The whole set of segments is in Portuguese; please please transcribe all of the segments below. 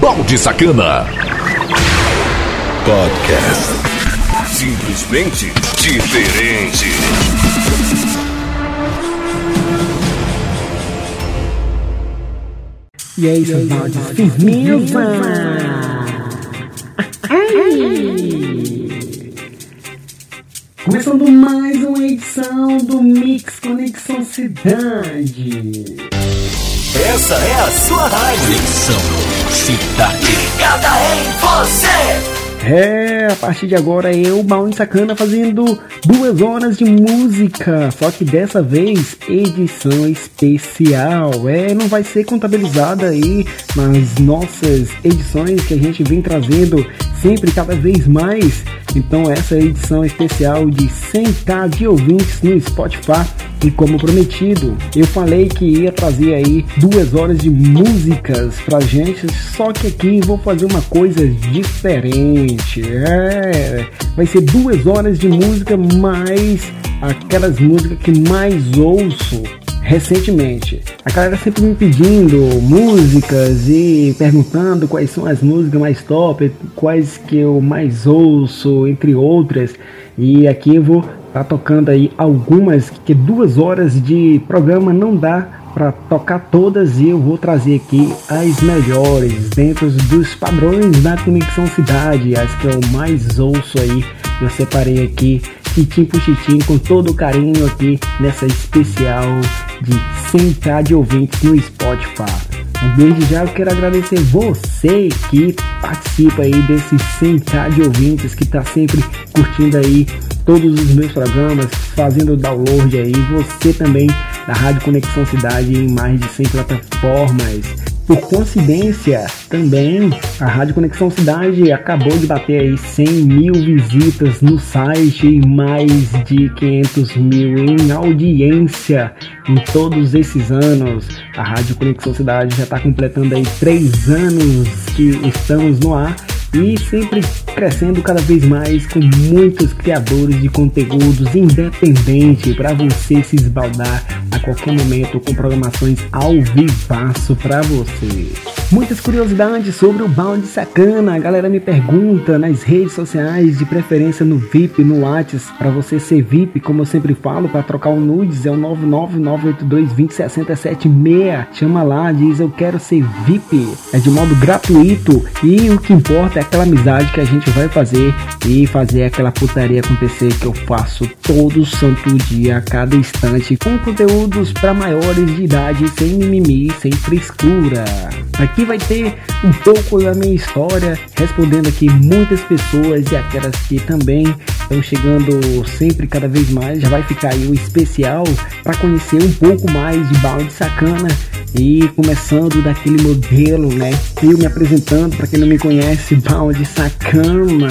Balde Sacana. Podcast. Simplesmente diferente. E aí, seus baldes, firmeza! Começando mais uma edição do Mix Conexão Cidade. Essa é a sua rádio. Conexão Cidade. Ligada em você. É, a partir de agora eu, Balde Sacana, fazendo duas horas de música, só que dessa vez edição especial. É, não vai ser contabilizada aí nas nossas edições que a gente vem trazendo sempre cada vez mais. Então essa é a edição especial de 100k de ouvintes no Spotify. E como prometido, eu falei que ia trazer aí duas horas de músicas pra gente, só que aqui vou fazer uma coisa diferente. É, vai ser duas horas de música mais aquelas músicas que mais ouço recentemente. A galera sempre me pedindo músicas e perguntando quais são as músicas mais top, quais que eu mais ouço, entre outras. E aqui eu vou tá tocando aí algumas que duas horas de programa não dá para tocar todas e eu vou trazer aqui as melhores dentro dos padrões da Conexão Cidade, as que eu mais ouço aí. Eu separei aqui titim por titim com todo carinho aqui nessa especial de 100k de ouvintes no Spotify. Beijo já, eu quero agradecer você que participa aí desse 100k de ouvintes que está sempre curtindo aí todos os meus programas, fazendo download aí, você também da Rádio Conexão Cidade em mais de 100 plataformas. Por coincidência, também a Rádio Conexão Cidade acabou de bater aí 100 mil visitas no site e mais de 500 mil em audiência em todos esses anos. A Rádio Conexão Cidade já está completando aí três anos que estamos no ar e sempre crescendo cada vez mais com muitos criadores de conteúdos independente para você se esbaldar a qualquer momento com programações ao vivaço para você. Muitas curiosidades sobre o balde sacana. A galera me pergunta nas redes sociais, de preferência no VIP, no Whats, para você ser VIP, como eu sempre falo, para trocar o nudes é o 999822076. Chama lá, diz eu quero ser VIP. É de modo gratuito e o que importa é aquela amizade que a gente vai fazer e fazer aquela putaria acontecer que eu faço todo santo dia, a cada instante, com conteúdos para maiores de idade, sem mimimi, sem frescura. Aqui vai ter um pouco da minha história, respondendo aqui muitas pessoas e aquelas que também estão chegando sempre cada vez mais. Já vai ficar aí o especial para conhecer um pouco mais de balde sacana e começando daquele modelo, né? Eu me apresentando, para quem não me conhece, balde sacana.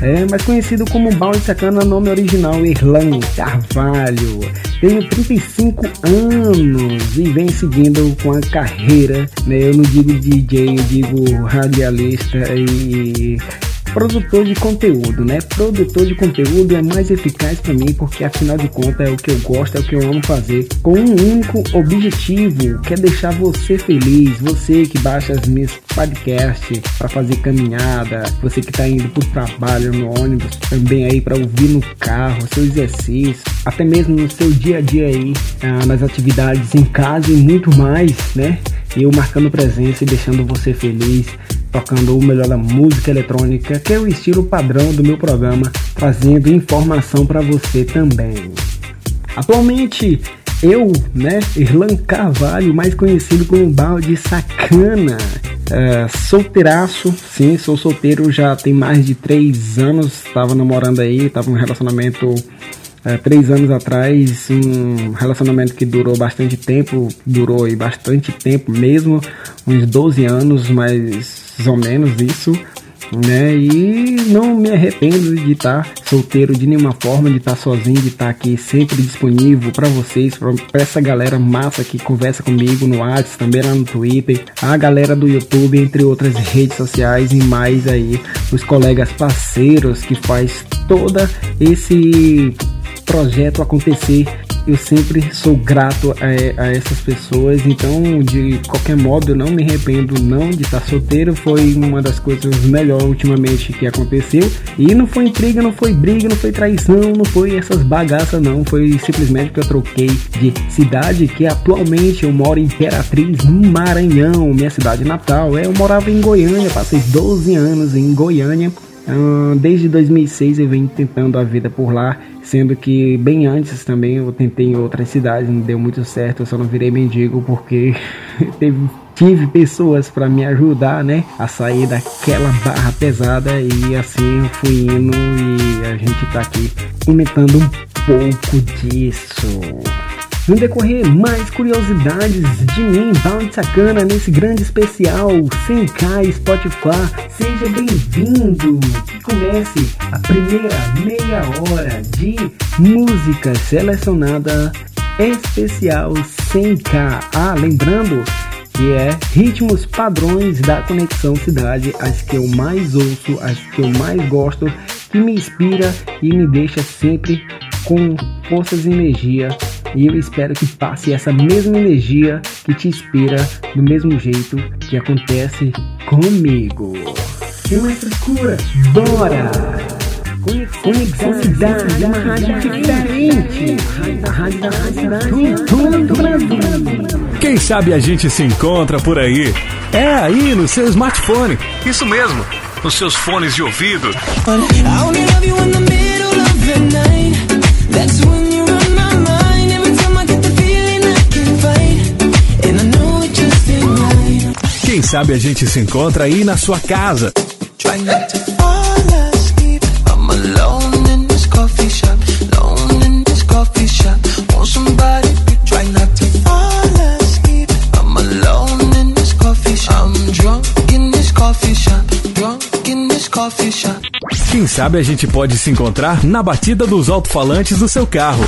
É, mais conhecido como balde sacana, nome original Erlan Carvalho. Tenho 35 anos e vem seguindo com a carreira, né? Eu não digo DJ, eu digo radialista e produtor de conteúdo, né? Produtor de conteúdo é mais eficaz para mim porque afinal de contas é o que eu gosto, é o que eu amo fazer, com um único objetivo, que é deixar você feliz, você que baixa as minhas podcasts para fazer caminhada, você que tá indo pro trabalho no ônibus, também aí para ouvir no carro, seu exercício, até mesmo no seu dia a dia aí, ah, nas atividades em casa e muito mais, né? Eu marcando presença e deixando você feliz tocando o melhor da música eletrônica, que é o estilo padrão do meu programa, trazendo informação para você também. Atualmente, eu, né, Irlan Carvalho, mais conhecido como Balde Sacana, é, solteiraço, sim, sou solteiro já tem mais de três anos, estava namorando aí, estava num relacionamento é, três anos atrás, um relacionamento que durou bastante tempo, durou aí bastante tempo mesmo, uns 12 anos, mais ou menos isso, né? E não me arrependo de estar solteiro de nenhuma forma, de estar sozinho, de estar aqui sempre disponível para vocês, para essa galera massa que conversa comigo no WhatsApp, também lá no Twitter, a galera do YouTube, entre outras redes sociais e mais aí os colegas parceiros que faz toda esse projeto acontecer eu sempre sou grato a, a, essas pessoas, então de qualquer modo eu não me arrependo não de estar solteiro, foi uma das coisas melhores ultimamente que aconteceu. E não foi intriga, não foi briga, não foi traição, não foi essas bagaças não, foi simplesmente que eu troquei de cidade, que atualmente eu moro em Imperatriz, no Maranhão, minha cidade natal. É, eu morava em Goiânia, passei 12 anos em Goiânia. Desde 2006 eu venho tentando a vida por lá Sendo que bem antes também eu tentei em outras cidades, não deu muito certo, eu só não virei mendigo porque teve, tive pessoas para me ajudar, né, a sair daquela barra pesada e assim eu fui indo e a gente tá aqui comentando um pouco disso. No decorrer, mais curiosidades de mim, Bound Sacana, nesse grande especial 100k Spotify. Seja bem-vindo! Que comece a primeira meia hora de música selecionada especial 100k. Ah, lembrando que é ritmos padrões da Conexão Cidade, as que eu mais ouço, as que eu mais gosto, que me inspira e me deixa sempre com forças e energia e eu espero que passe essa mesma energia que te inspira do mesmo jeito que acontece comigo. Sem mais frescura, bora! Conexão Cidade, uma rádio diferente. A rádio da cidade, todo Brasil. Quem sabe a gente se encontra por aí? É aí no seu smartphone. Isso mesmo, nos seus fones de ouvido. That's when Quem sabe a gente se encontra aí na sua casa. Quem sabe a gente pode se encontrar na batida dos alto-falantes do seu carro.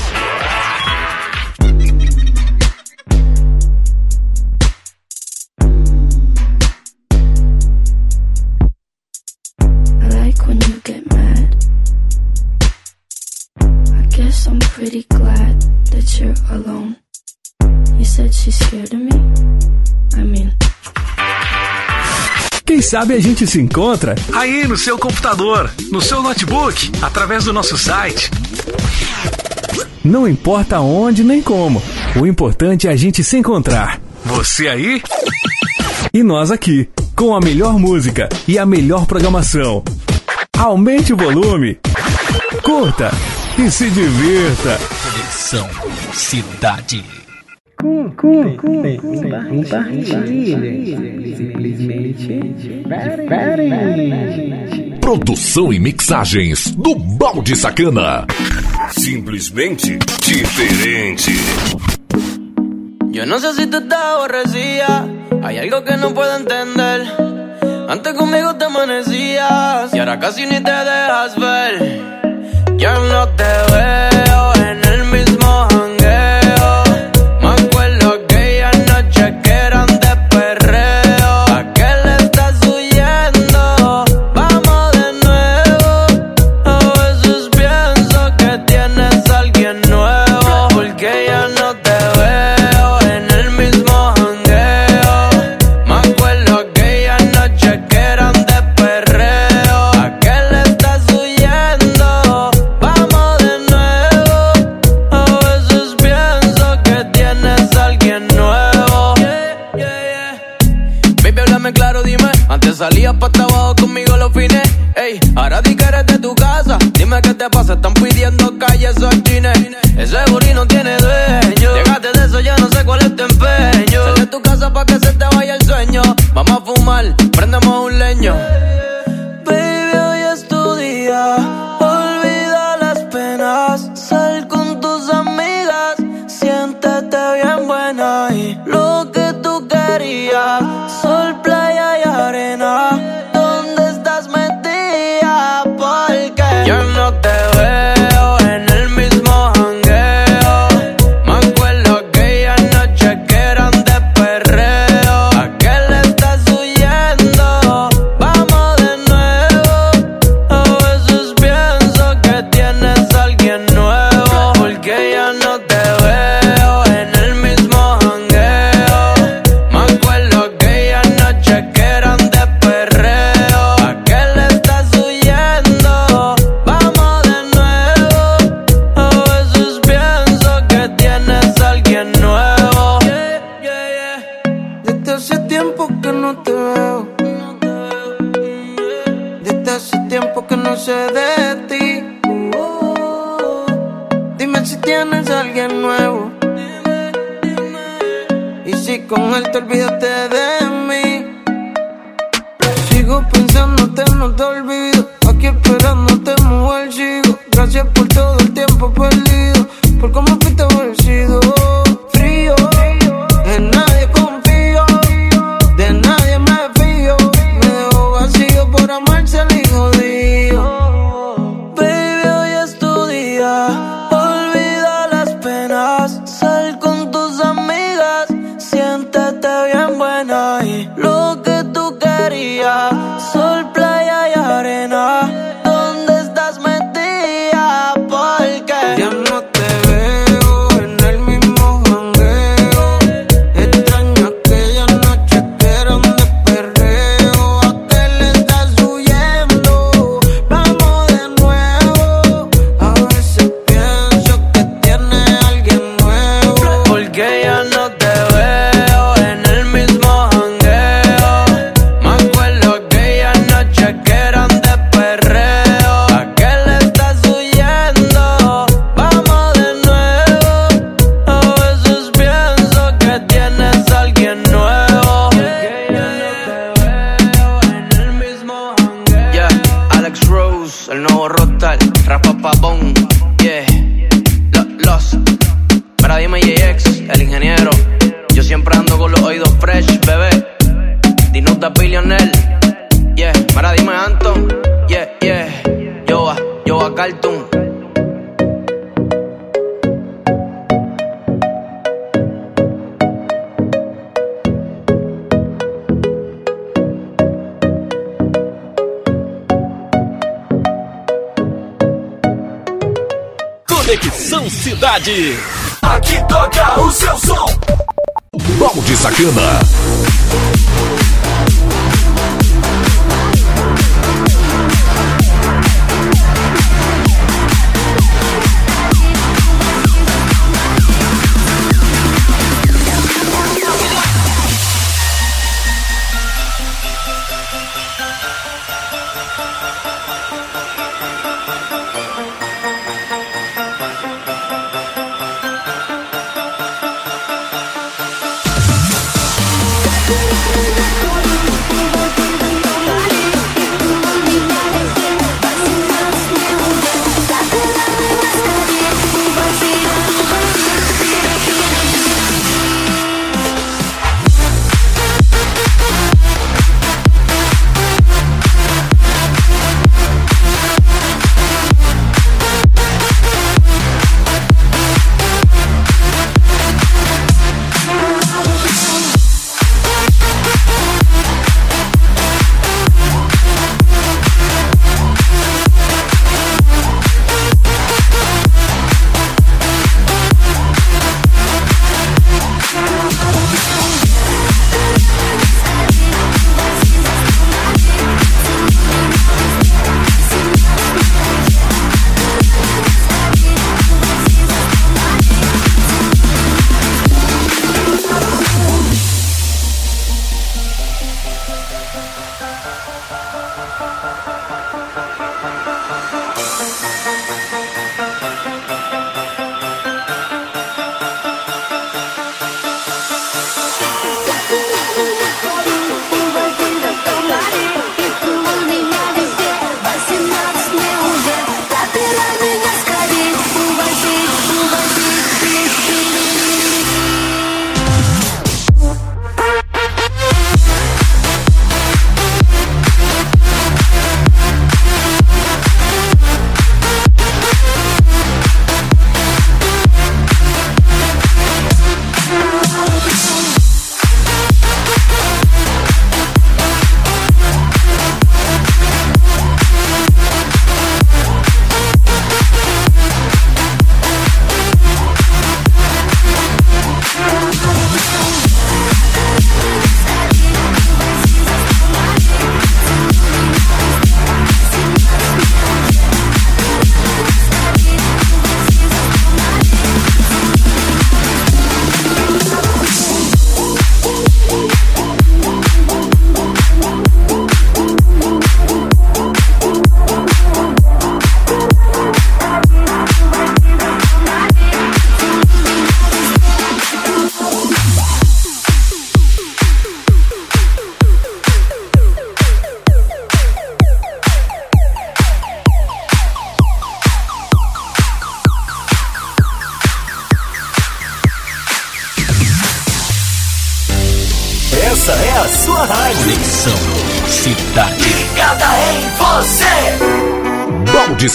Sabe a gente se encontra aí no seu computador, no seu notebook, através do nosso site. Não importa onde nem como, o importante é a gente se encontrar. Você aí e nós aqui, com a melhor música e a melhor programação. Aumente o volume, curta e se divirta. Conexão Cidade. Compartilhe. Simplesmente diferente. Produção e mixagens do Balde Sacana. Simplesmente diferente. Yo no sé si tú estás aborrecida. Hay algo que no puedo entender. Antes conmigo te amanecías y ahora casi ni te dejas ver. Yo no te veo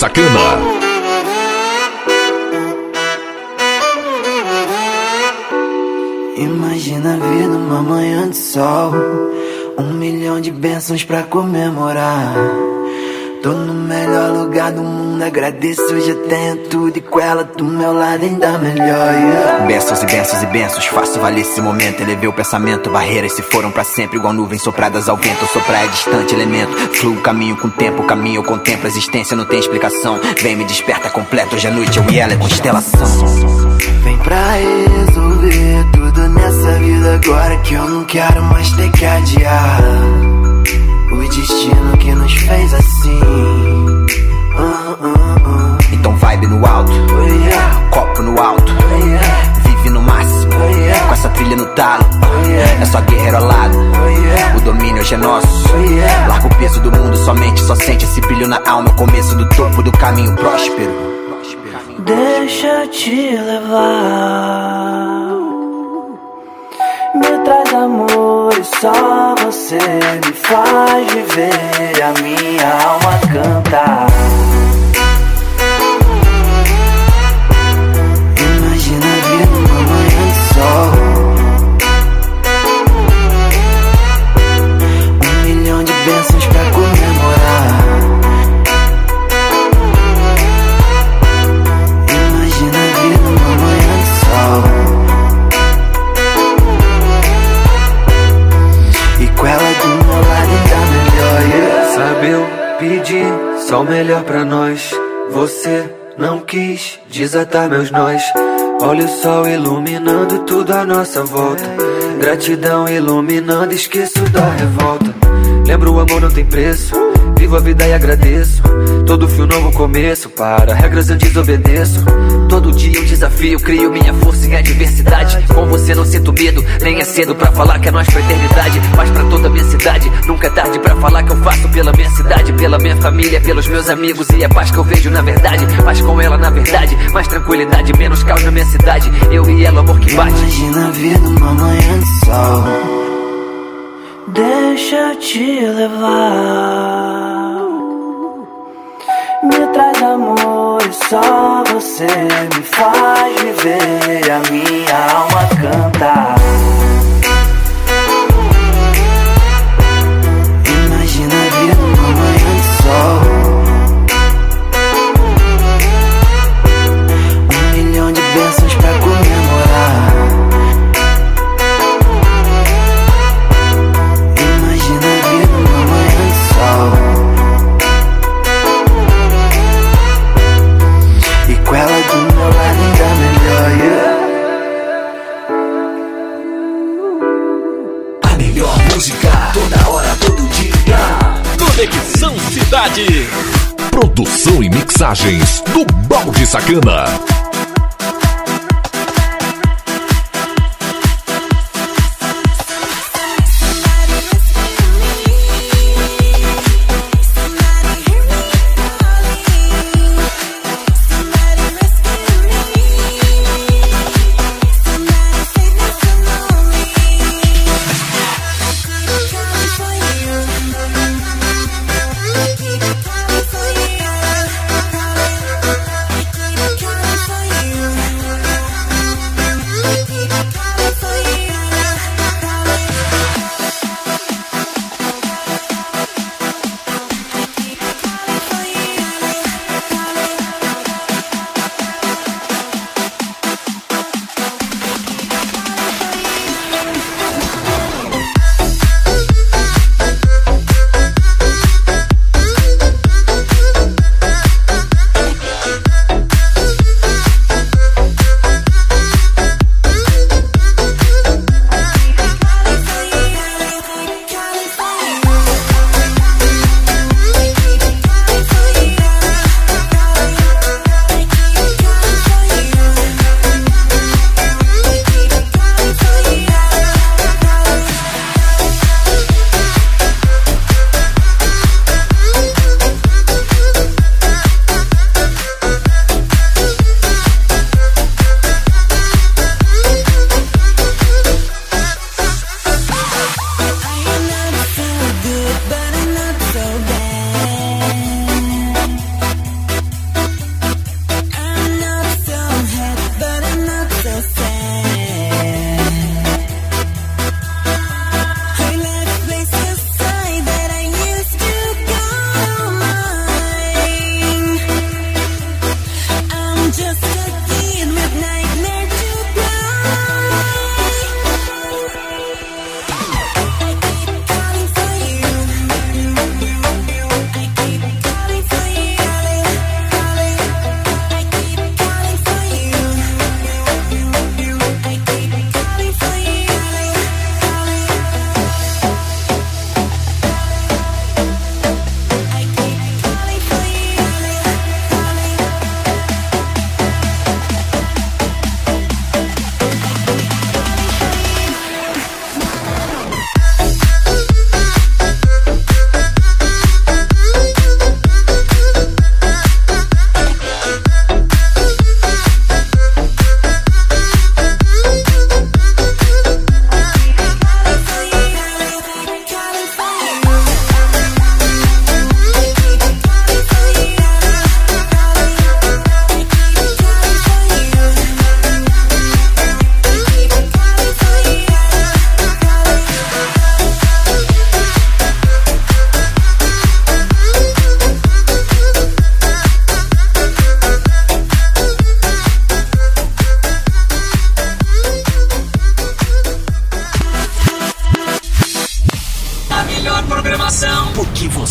Sacana. Imagina a vida uma manhã de sol Um milhão de bênçãos pra comemorar Tô no melhor lugar do mundo, agradeço, já tenho tudo E com ela do meu lado ainda melhor yeah. Bênçãos e bênçãos e bênçãos, faço valer esse momento. Elevei o pensamento, barreiras se foram para sempre Igual nuvens sopradas ao vento, eu sou praia distante, elemento Fluo caminho com tempo, caminho eu contemplo A existência não tem explicação, vem me desperta completo Hoje à noite eu e ela é constelação. Vem pra resolver tudo nessa vida agora Que eu não quero mais ter que adiar o destino que nos fez assim. Uh, uh, uh. Então vibe no alto, oh, yeah. copo no alto, oh, yeah. vive no máximo, oh, yeah. com essa trilha no talo. É só guerreiro ao lado, o domínio hoje é nosso. Larga o peso do mundo, somente só sente esse brilho na alma. O começo do topo do caminho próspero. Deixa eu te levar me traz amor e só você me faz viver a minha alma cantar. Só o melhor pra nós. Você não quis desatar meus nós. Olha o sol iluminando tudo à nossa volta. Gratidão iluminando, esqueço da revolta. Lembro o amor não tem preço. Vivo a vida e agradeço. Todo fio novo começo. Para regras eu desobedeço. Todo dia um desafio, crio minha força em adversidade. Com você não sinto medo, nem é cedo pra falar que é nós pra eternidade. Mas pra toda a minha cidade, nunca é tarde pra falar que eu faço pela minha cidade, pela minha família, pelos meus amigos e a paz que eu vejo na verdade. Mas com ela na verdade, mais tranquilidade, menos caos na minha cidade. Eu e ela, amor que bate. Imagina a vida uma manhã de sol. Deixa eu te levar. Me traz amor e só você me faz viver a minha alma cantar. Mixagens do Balde Sacana.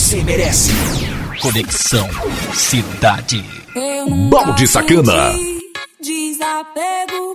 Você merece. Conexão Cidade. Balde Sacana. Desapego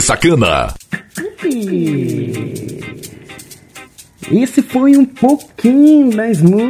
Balde Sacana. Esse foi um pouquinho das músicas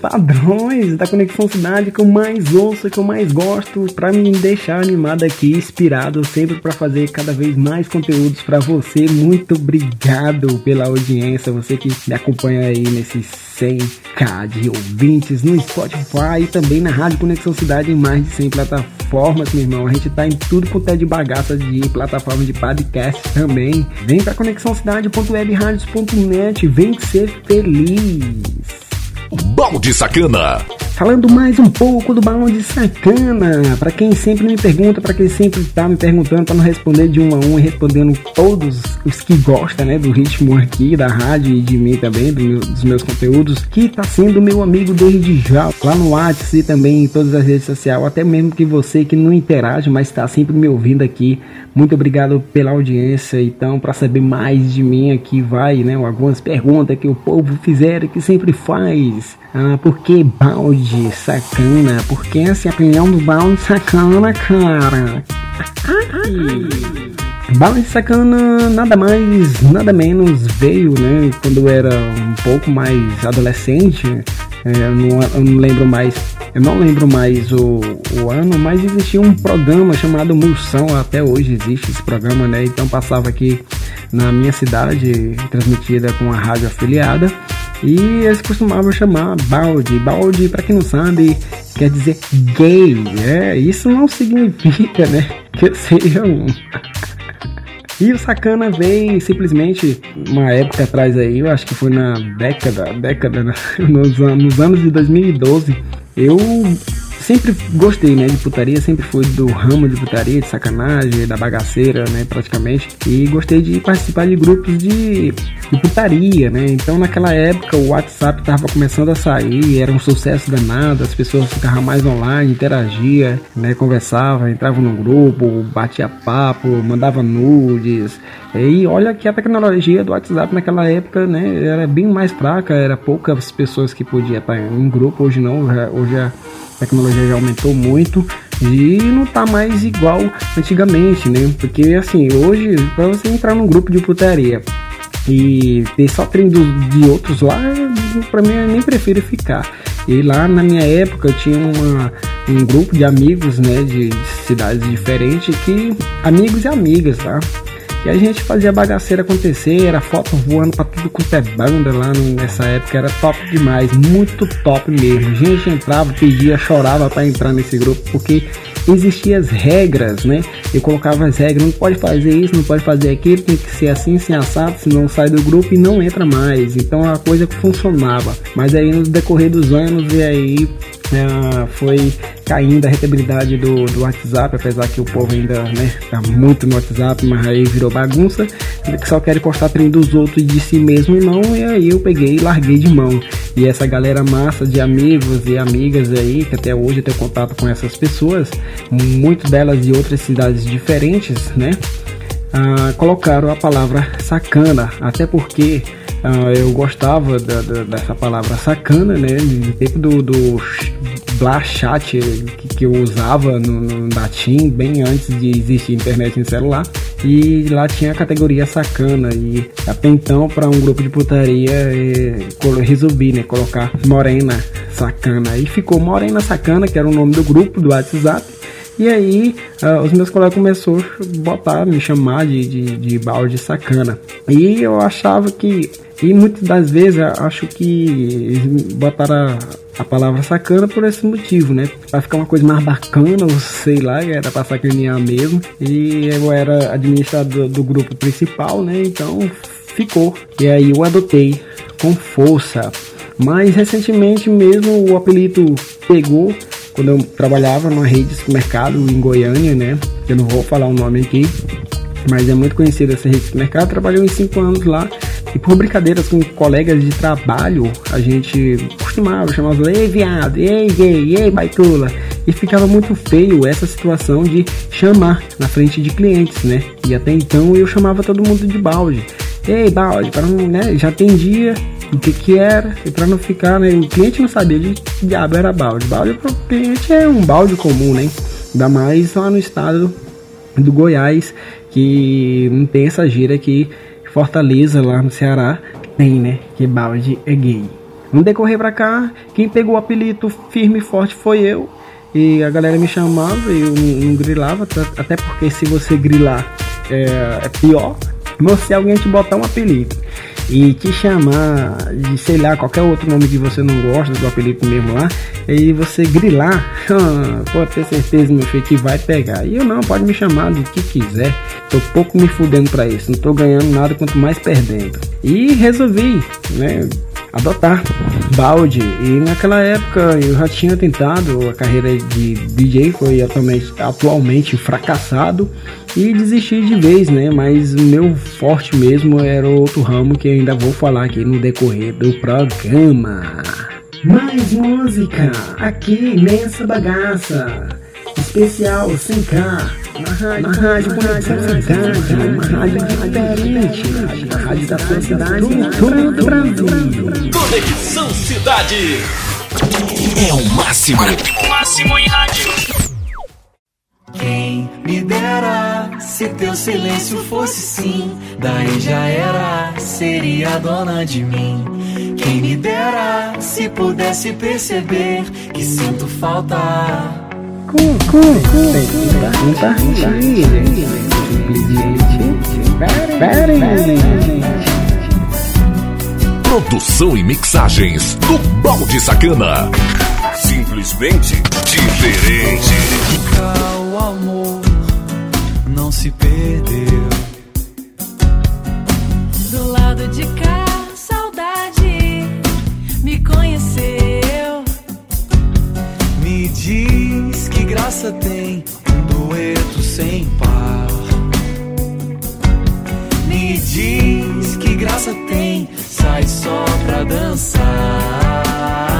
padrões da Conexão Cidade que eu mais ouço, que eu mais gosto, para me deixar animado aqui, inspirado sempre para fazer cada vez mais conteúdos para você. Muito obrigado pela audiência, você que me acompanha aí nesses 100k de ouvintes no Spotify e também na Rádio Conexão Cidade em mais de 100 plataformas, meu irmão. A gente tá em tudo quanto é de bagaça de plataformas de podcast também. Vem pra conexãocidade.webradios.net, vem ser feliz. Balde Sacana. Falando mais um pouco do balde sacana, para quem sempre me pergunta, para quem sempre tá me perguntando, para não responder de um a um e respondendo todos os que gostam, né, do ritmo aqui da rádio e de mim também, do, dos meus conteúdos, que tá sendo meu amigo desde já, lá no WhatsApp e também em todas as redes sociais, até mesmo que você que não interage, mas está sempre me ouvindo aqui. Muito obrigado pela audiência. Então, para saber mais de mim aqui vai, né, algumas perguntas que o povo fizeram que sempre faz. Ah, por que balde sacana? Porque essa é a opinião do balde sacana, cara. balde sacana nada mais, nada menos veio, né? Quando eu era um pouco mais adolescente, É, eu, não, eu não lembro mais eu não lembro mais o, o ano, mas existia um programa chamado Mulsão, até hoje existe esse programa, né? Então passava aqui na minha cidade, transmitida com a rádio afiliada. E eles costumavam chamar balde. Balde, para quem não sabe, quer dizer gay. É, isso não significa, né, que seja um. E o Sacana veio simplesmente uma época atrás aí, eu acho que foi na década, década, né? nos, nos anos de 2012, eu sempre gostei, né, de putaria, sempre fui do ramo de putaria, de sacanagem, da bagaceira, né, praticamente. E gostei de participar de grupos de, de putaria, né. Então naquela época o WhatsApp tava começando a sair, era um sucesso danado, as pessoas ficavam mais online, interagia, né, conversava, entrava no grupo, batia papo, mandava nudes. E olha que a tecnologia do WhatsApp naquela época, né, era bem mais fraca, era poucas pessoas que podiam estar em um grupo, hoje não, hoje a a tecnologia já aumentou muito e não tá mais igual antigamente, né? Porque assim, hoje, para você entrar num grupo de putaria e ter só treino de outros lá, para mim eu nem prefiro ficar. E lá na minha época eu tinha uma, um grupo de amigos, né, de cidades diferentes, que amigos e amigas, tá? E a gente fazia bagaceira acontecer, era foto voando pra tudo quanto é banda lá nessa época, era top demais, muito top mesmo. A gente entrava, pedia, chorava para entrar nesse grupo, porque existiam as regras, né? Eu colocava as regras, não pode fazer isso, não pode fazer aquilo, tem que ser assim, sem assado, senão sai do grupo e não entra mais. Então a coisa funcionava. Mas aí no decorrer dos anos, e aí é, foi caindo a rentabilidade do, do WhatsApp, apesar que o povo ainda né, tá muito no WhatsApp, mas aí virou bagunça, que só quer postar treino dos outros de si mesmo e não, e aí eu peguei e larguei de mão. E essa galera massa de amigos e amigas aí, que até hoje eu tenho contato com essas pessoas, muitas delas de outras cidades diferentes, né? Ah, colocaram a palavra sacana, até porque eu gostava da, da, dessa palavra sacana, né? No tempo do, do Blachat que, que eu usava no, no bem antes de existir internet em celular. E lá tinha a categoria sacana. E até então, para um grupo de putaria, é, resolvi né, colocar Morena Sacana. E ficou Morena Sacana, que era o nome do grupo do WhatsApp. E aí, uh, os meus colegas começaram a botar, me chamar de, de, de balde sacana. E eu achava que e muitas das vezes acho que botaram a, a, palavra sacana por esse motivo, né? Pra ficar uma coisa mais bacana, ou sei lá, era pra sacanear mesmo. E eu era administrador do grupo principal, né? Então ficou. E aí eu adotei com força. Mas recentemente mesmo o apelido pegou quando eu trabalhava numa rede de supermercado em Goiânia, né? Eu não vou falar o nome aqui, mas é muito conhecida essa rede de supermercado. Trabalhou em cinco anos lá e por brincadeiras com colegas de trabalho, a gente costumava chamar ei viado, ei gay, ei baitula. E ficava muito feio essa situação de chamar na frente de clientes, né? E até então eu chamava todo mundo de balde. Ei, balde, para não, né? Já atendia o que que era, e para não ficar, né? O cliente não sabia de que diabo era balde. Balde para o cliente é um balde comum, né? Ainda mais lá no estado do Goiás, que não tem essa gira que Fortaleza, lá no Ceará, tem, né? Que balde é gay. No decorrer pra cá, quem pegou o apelido firme e forte foi eu. E a galera me chamava e eu não grilava, até porque se você grilar é, é pior. Mas se alguém te botar um apelido e te chamar de sei lá qualquer outro nome que você não gosta do apelido mesmo lá e você grilar pode ter certeza meu filho que vai pegar. E eu não pode me chamar do que quiser. Tô pouco me fudendo para isso não tô ganhando nada quanto mais perdendo. E resolvi né adotar balde. E naquela época eu já tinha tentado a carreira de DJ foi atualmente, atualmente fracassado e desisti de vez, né? Mas o meu forte mesmo era outro ramo que ainda vou falar aqui no decorrer do programa. Mais música aqui nessa bagaça. Especial sem K. Uma rádio, uma rádio conexão cidade, uma rádio diferente. A rádio da sua cidade em todo o Brasil. Conexão Cidade. É o máximo. O máximo em rádio. Quem me dera se teu silêncio fosse sim, daí já era, seria dona de mim. Quem me dera se pudesse perceber que sinto falta. Com, com, com, compartilhe. Produção e mixagens do Balde Sacana. Simplesmente diferente. O amor não se perdeu. Do lado de cá, saudade me conheceu. Me diz que graça tem um dueto sem par. Me diz que graça tem, sai só pra dançar.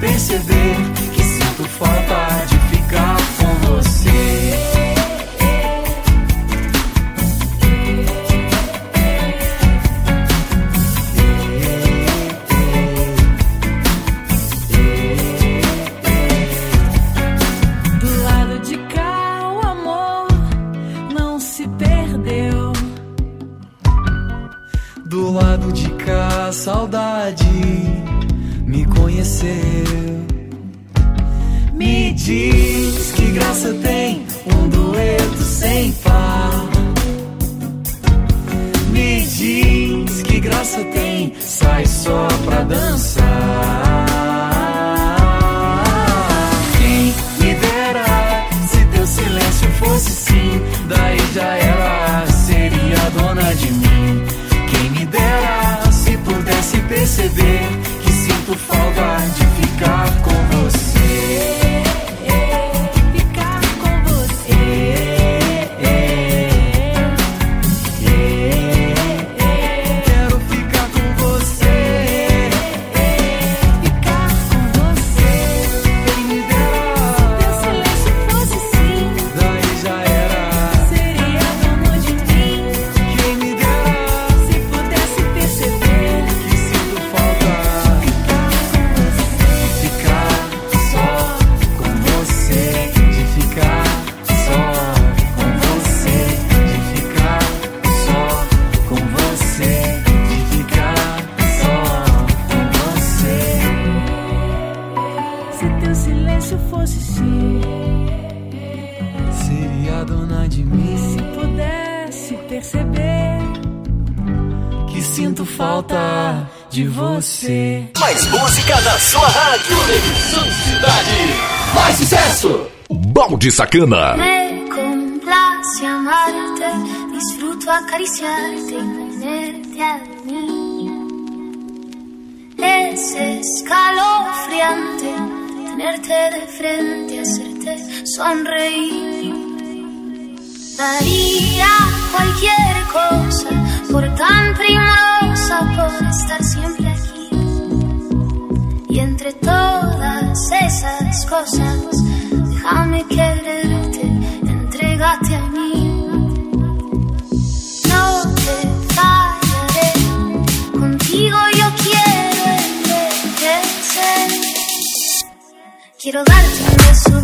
Perceber que sinto falta de ficar com você. Do lado de cá, o amor não se perdeu. Do lado de cá, a saudade conheceu. Me diz que graça tem um dueto sem par. Me diz que graça tem, sai só pra dançar. Balde Sacana. Me complace amarte, disfruto acariciarte y tenerte a mí. Es escalofriante tenerte de frente, hacerte sonreír. Daría cualquier cosa por tan primorosa, por estar siempre aquí. Y entre todas esas cosas, déjame quererte, entrégate a mí. No te fallaré, contigo yo quiero envejecer. Quiero darte un beso,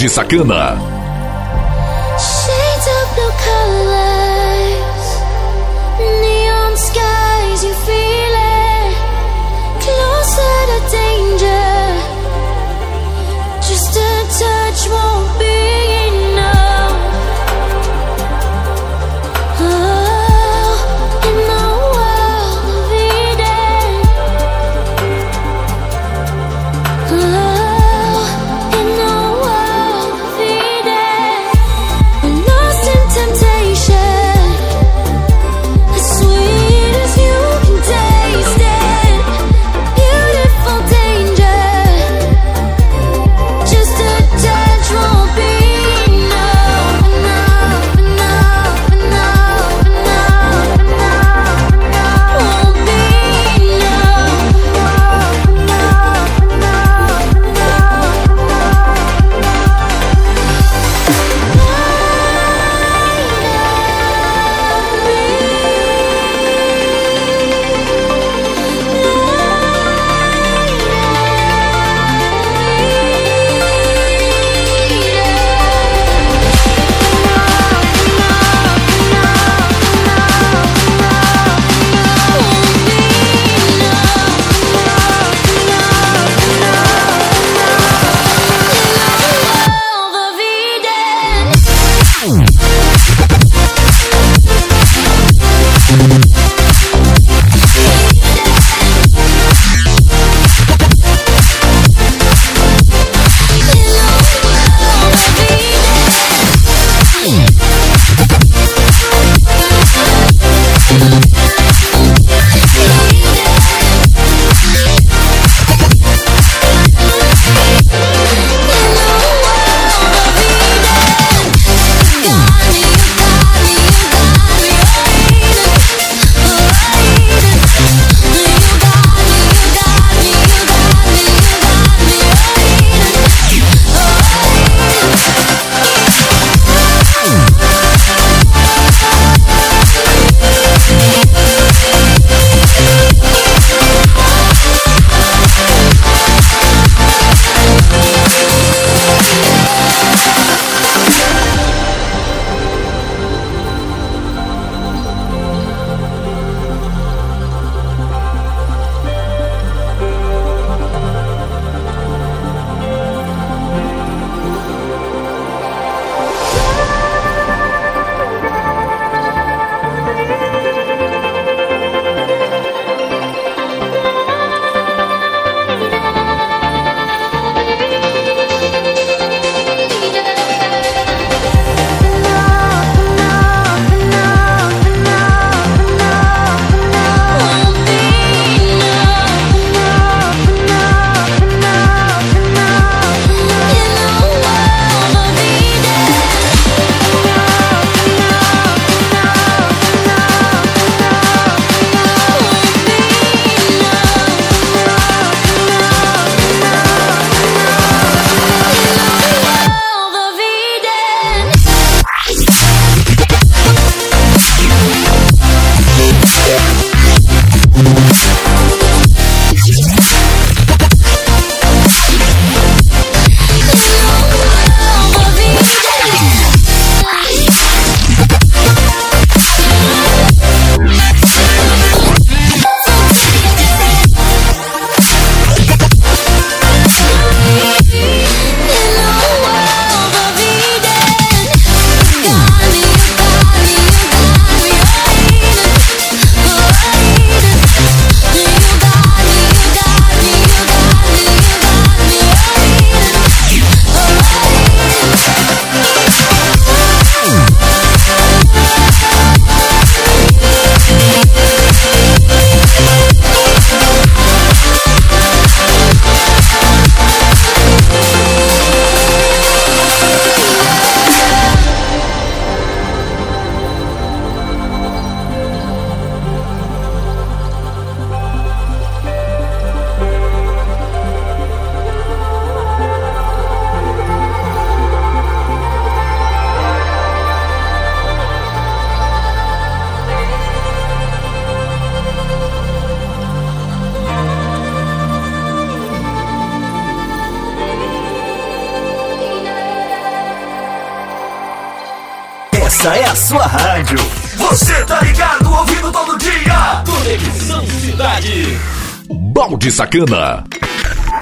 Balde Sacana.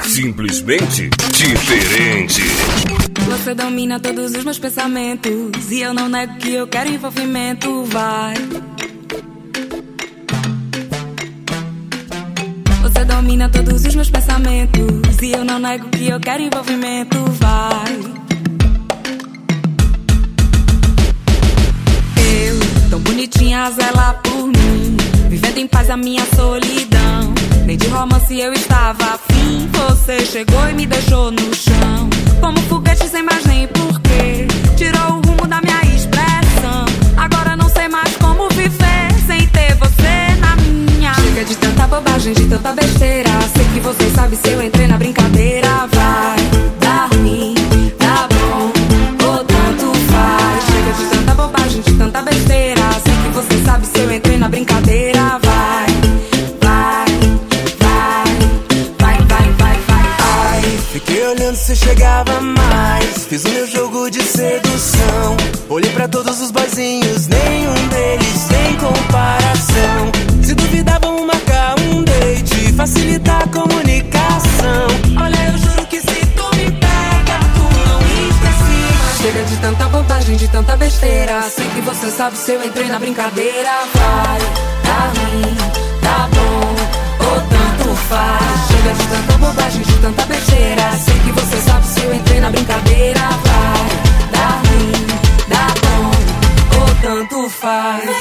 Simplesmente diferente. Você domina todos os meus pensamentos. E eu não nego que eu quero envolvimento. Vai. Você domina todos os meus pensamentos. E eu não nego que eu quero envolvimento. Vai. Eu, tão bonitinha, zela por mim. Vivendo em paz a minha nenhum deles tem comparação. Se duvidar, vamos marcar um date, facilitar a comunicação. Olha, eu juro que se tu me pega, tu não esquece. Chega de tanta bobagem, de tanta besteira. Sei que você sabe se eu entrei na brincadeira. Vai, tá ruim, tá bom, ou tanto faz. Chega de tanta bobagem, de tanta besteira. Sei que você sabe se eu entrei na brincadeira. Vai, dá ruim, tanto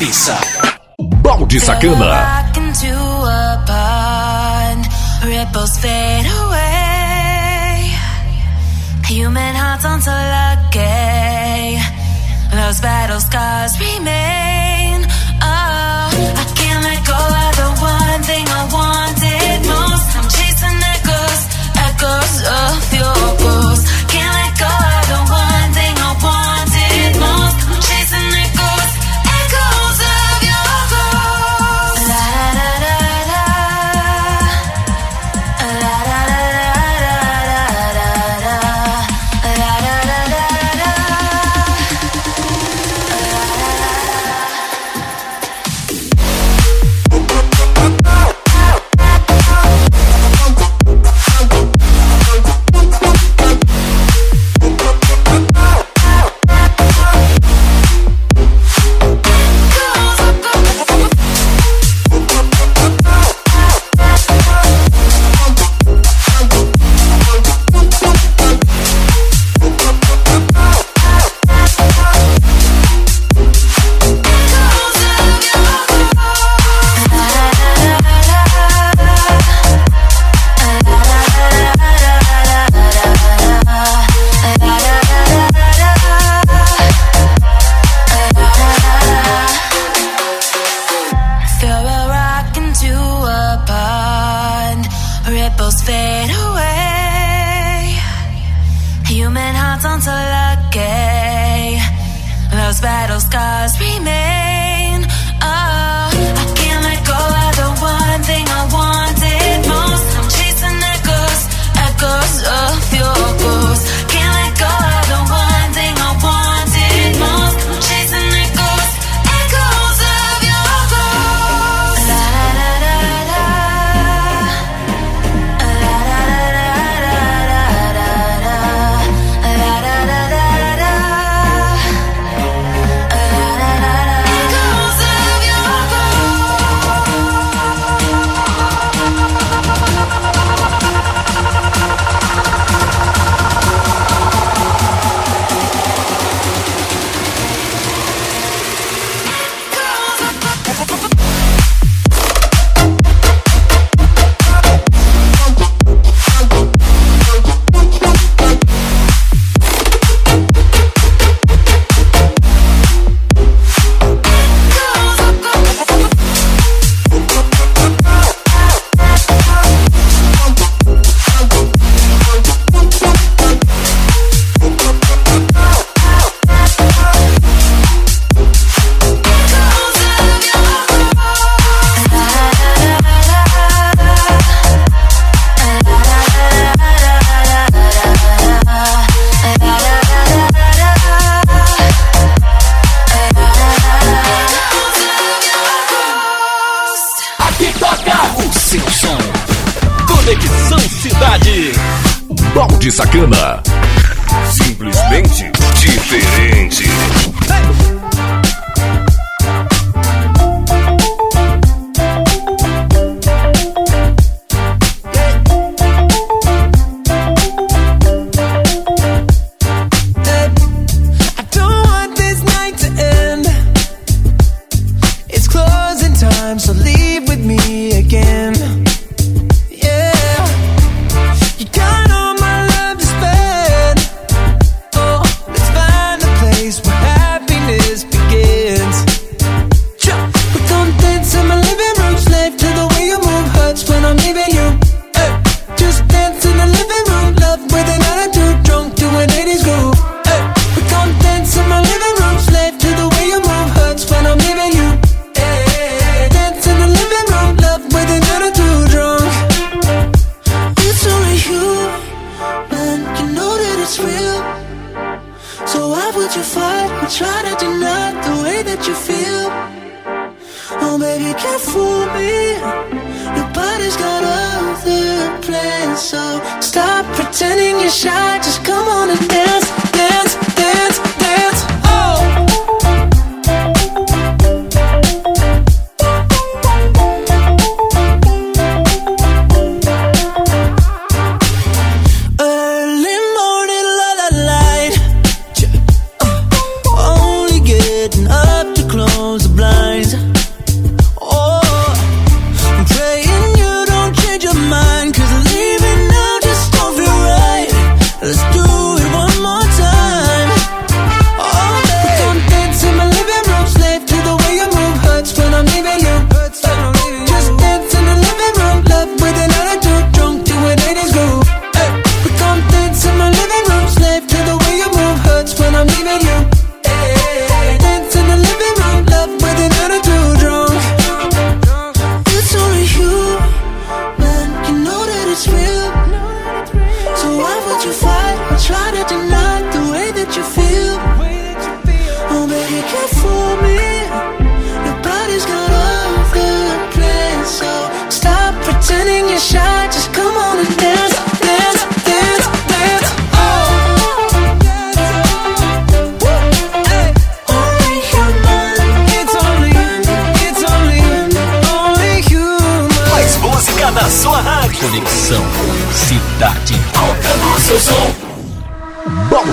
cabeça. Balde Sacana. A pond, ripples fade away. Human hearts aren't so lucky. Those battle scars remain.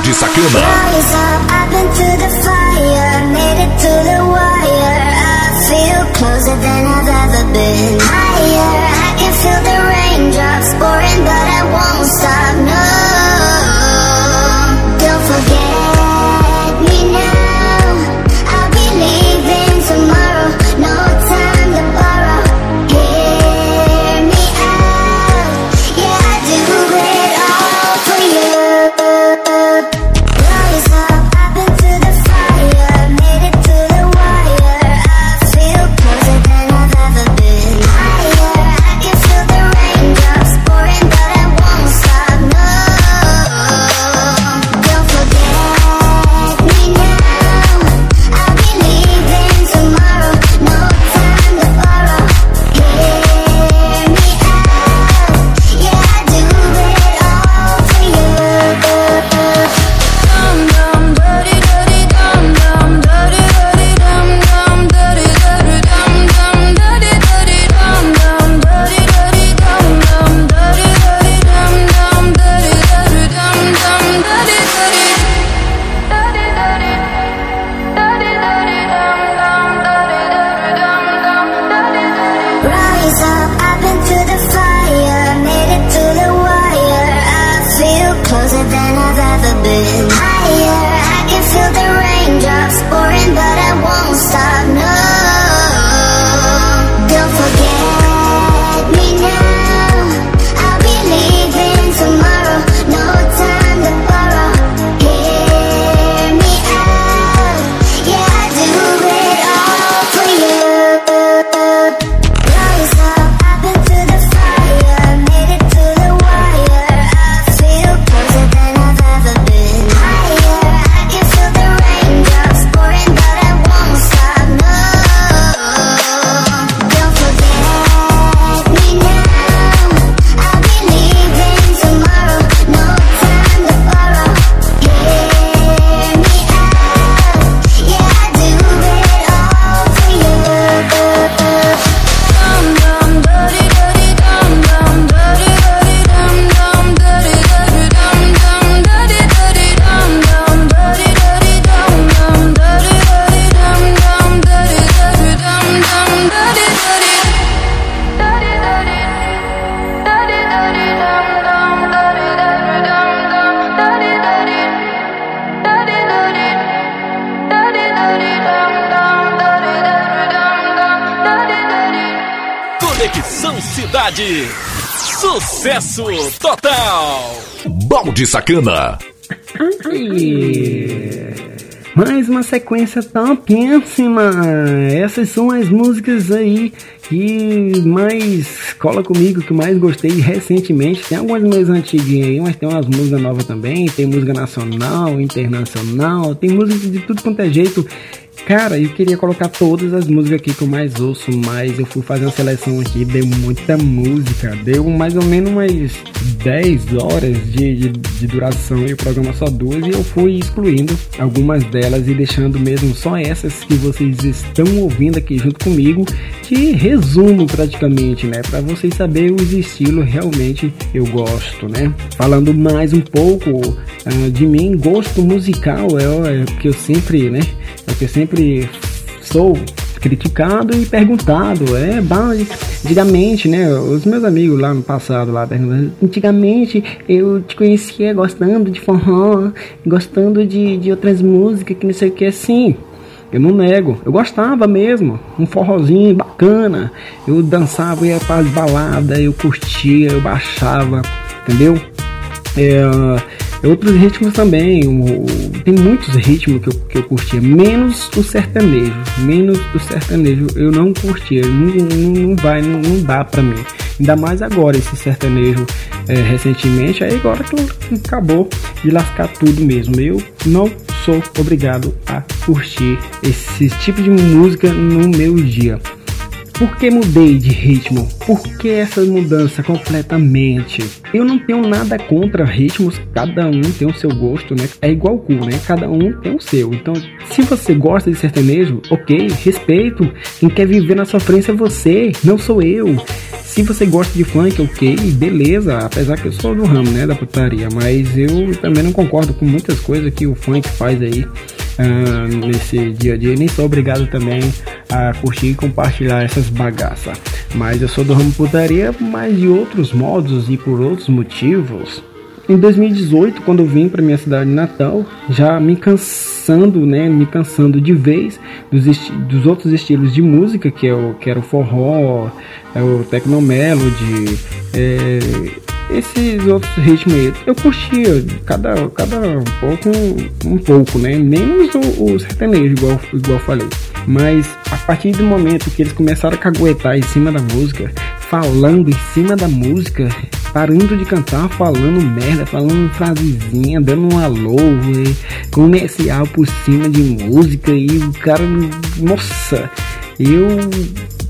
de Sacana. Closer than I've ever been. Higher, I can feel the raindrops pouring. Balde Sacana. Mais uma sequência topíssima. Essas são as músicas aí que mais cola comigo, que mais gostei recentemente. Tem algumas mais antiguinhas aí, mas tem umas músicas novas também. Tem música nacional, internacional, tem música de tudo quanto é jeito. Cara, eu queria colocar todas as músicas aqui que eu mais ouço, mas eu fui fazer uma seleção aqui, deu muita música, deu mais ou menos umas 10 horas de, de, de duração e o programa só duas, e eu fui excluindo algumas delas e deixando mesmo só essas que vocês estão ouvindo aqui junto comigo, de resumo praticamente, né? Para vocês saberem os estilos realmente eu gosto, né? Falando mais um pouco uh, de mim, gosto musical é, é que eu sempre, né? É que eu sempre sempre sou criticado e perguntado. É, antigamente, né? Os meus amigos lá no passado lá perguntando, antigamente eu te conhecia gostando de forró, gostando de, de outras músicas que não sei o que assim. Eu não nego, eu gostava mesmo, um forrozinho bacana. Eu dançava, ia para as baladas, eu curtia, eu baixava, entendeu? É, Outros ritmos também, o, tem muitos ritmos que eu, que eu curtia, menos o sertanejo, menos o sertanejo eu não curtia, não, não, não vai, não, não dá pra mim. Ainda mais agora esse sertanejo é, recentemente, aí agora que acabou de lascar tudo mesmo. Eu não sou obrigado a curtir esse tipo de música no meu dia. Por que mudei de ritmo? Por que essa mudança completamente? Eu não tenho nada contra ritmos, cada um tem o seu gosto, né? É igual cu, né? Cada um tem o seu. Então, se você gosta de sertanejo, ok, respeito. Quem quer viver na sofrência é você, não sou eu. Se você gosta de funk, ok, beleza. Apesar que eu sou do ramo, né, da putaria, mas eu também não concordo com muitas coisas que o funk faz aí uh, nesse dia a dia. Nem sou obrigado também a curtir e compartilhar essas bagaças. Mas eu sou do ramo putaria, mas de outros modos e por outros motivos. Em 2018, quando eu vim para minha cidade natal, já me cansando, né, me cansando de vez dos, dos outros estilos de música, que, é o, que era o forró, é o technomelody, é, esses outros ritmos aí, eu curtia cada, cada um pouco, um pouco, né? Menos o, o sertanejo, igual, igual eu falei. Mas a partir do momento que eles começaram a caguetar em cima da música, falando em cima da música, parando de cantar, falando merda, falando frasezinha, dando um alô, comercial por cima de música e o cara, nossa, eu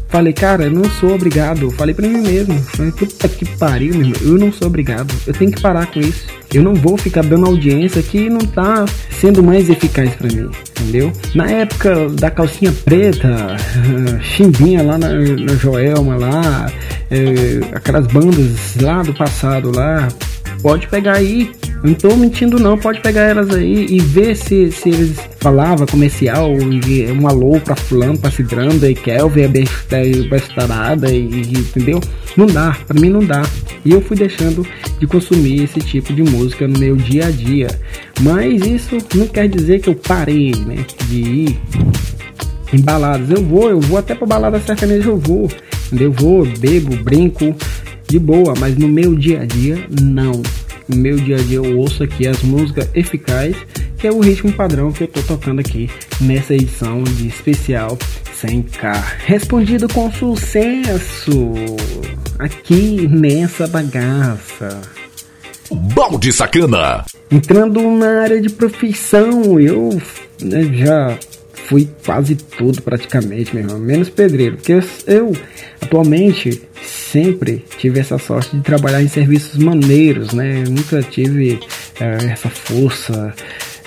Falei, cara, eu não sou obrigado. Falei pra mim mesmo. Falei, puta que pariu, meu irmão. Eu não sou obrigado. Eu tenho que parar com isso. Eu não vou ficar dando audiência que não tá sendo mais eficaz para mim. Entendeu? Na época da calcinha preta, chimbinha lá na, na Joelma lá, é, aquelas bandas lá do passado lá, pode pegar aí. Não tô mentindo não, pode pegar elas aí e ver se, se eles falavam comercial, um alô pra fulano, pra cidrando, e Kelvin, a bestarada, e, entendeu? Não dá, pra mim não dá. E eu fui deixando de consumir esse tipo de música no meu dia a dia. Mas isso não quer dizer que eu parei, né, de ir em baladas. Eu vou, eu vou até pra balada sertaneja, eu vou. Eu vou, bebo, brinco, de boa, mas no meu dia a dia, não. No meu dia a dia eu ouço aqui as músicas eficazes, que é o ritmo padrão que eu tô tocando aqui nessa edição de especial 100k. Respondido com sucesso aqui nessa bagaça. Balde Sacana. Entrando na área de profissão, eu né, já fui quase tudo praticamente, meu irmão, menos pedreiro, porque eu, eu atualmente sempre tive essa sorte de trabalhar em serviços maneiros, né? Eu nunca tive é, essa força,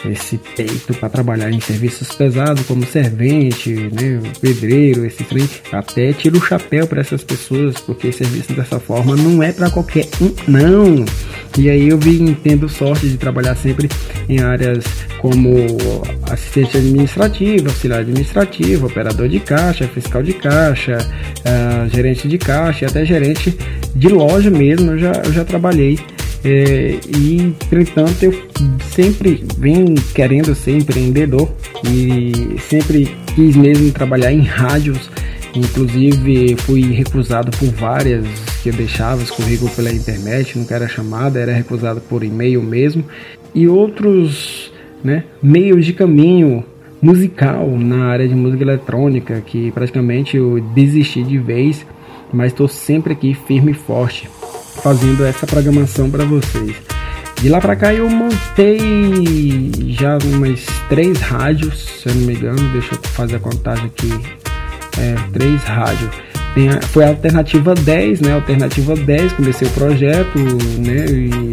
esse peito para trabalhar em serviços pesados como servente, né, pedreiro, esse trem. Até tiro o chapéu para essas pessoas, porque serviço dessa forma não é para qualquer um, não. E aí eu vim tendo sorte de trabalhar sempre em áreas como assistente administrativo, auxiliar administrativo, operador de caixa, fiscal de caixa, uh, gerente de caixa e até gerente de loja mesmo. Eu já, eu já trabalhei é, e, entretanto, eu sempre venho querendo ser empreendedor e sempre quis mesmo trabalhar em rádios Inclusive fui recusado por várias que eu deixava os currículos pela internet, nunca era chamada, era recusado por e-mail mesmo. E outros né, meios de caminho musical na área de música eletrônica, que praticamente eu desisti de vez, mas estou sempre aqui firme e forte, fazendo essa programação para vocês. De lá para cá eu montei já umas três rádios, se eu não me engano, deixa eu fazer a contagem aqui, é, três rádios. A, foi a alternativa 10, né? Alternativa 10, comecei o projeto, né? E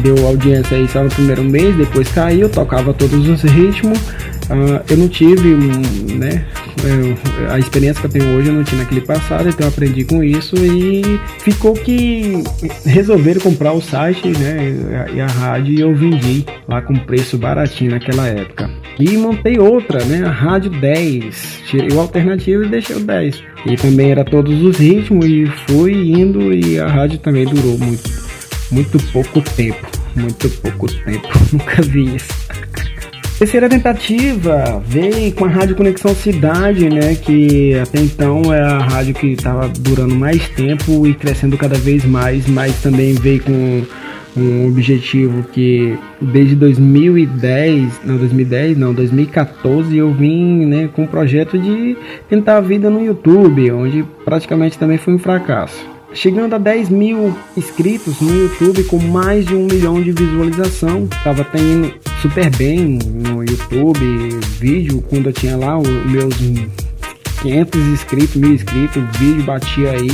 deu audiência aí só no primeiro mês, depois caiu, tocava todos os ritmos. Uh, eu não tive, né, a experiência que eu tenho hoje eu não tinha naquele passado, então eu aprendi com isso e ficou que resolveram comprar o site, né, e a rádio e eu vendi lá com preço baratinho naquela época. E montei outra, né, a rádio 10, tirei o alternativo e deixei o 10. E também era todos os ritmos e fui indo e a rádio também durou muito, muito pouco tempo, muito pouco tempo, nunca vi isso. Terceira tentativa veio com a Rádio Conexão Cidade, né? Que até então é a rádio que estava durando mais tempo e crescendo cada vez mais, mas também veio com um objetivo que desde 2010, não 2010, não 2014 eu vim, né, com um projeto de tentar a vida no YouTube, onde praticamente também foi um fracasso chegando a 10 mil inscritos no YouTube com mais de um milhão de visualização. Tava tendo super bem no YouTube, vídeo quando eu tinha lá os meus 500 inscritos, mil inscritos, o vídeo batia aí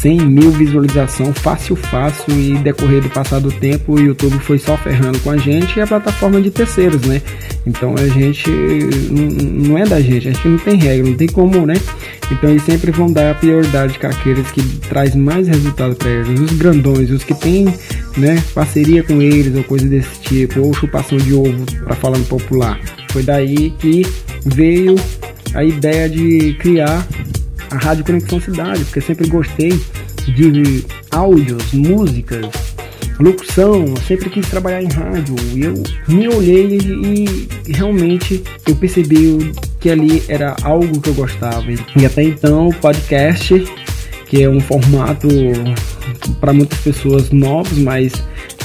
100 mil visualização fácil, fácil e decorrer do passado tempo o YouTube foi só ferrando com a gente e a plataforma de terceiros, né? Então a gente não é da gente, a gente não tem regra, não tem como, né? Então eles sempre vão dar a prioridade com aqueles que traz mais resultado para eles, os grandões, os que tem, né, parceria com eles ou coisa desse tipo, ou chupação de ovo para falar no popular. Foi daí que veio a ideia de criar a Rádio Conexão Cidade, porque sempre gostei de áudios, músicas, locução, eu sempre quis trabalhar em rádio. E eu me olhei e, realmente eu percebi que ali era algo que eu gostava. E até então o podcast, que é um formato para muitas pessoas novos, mas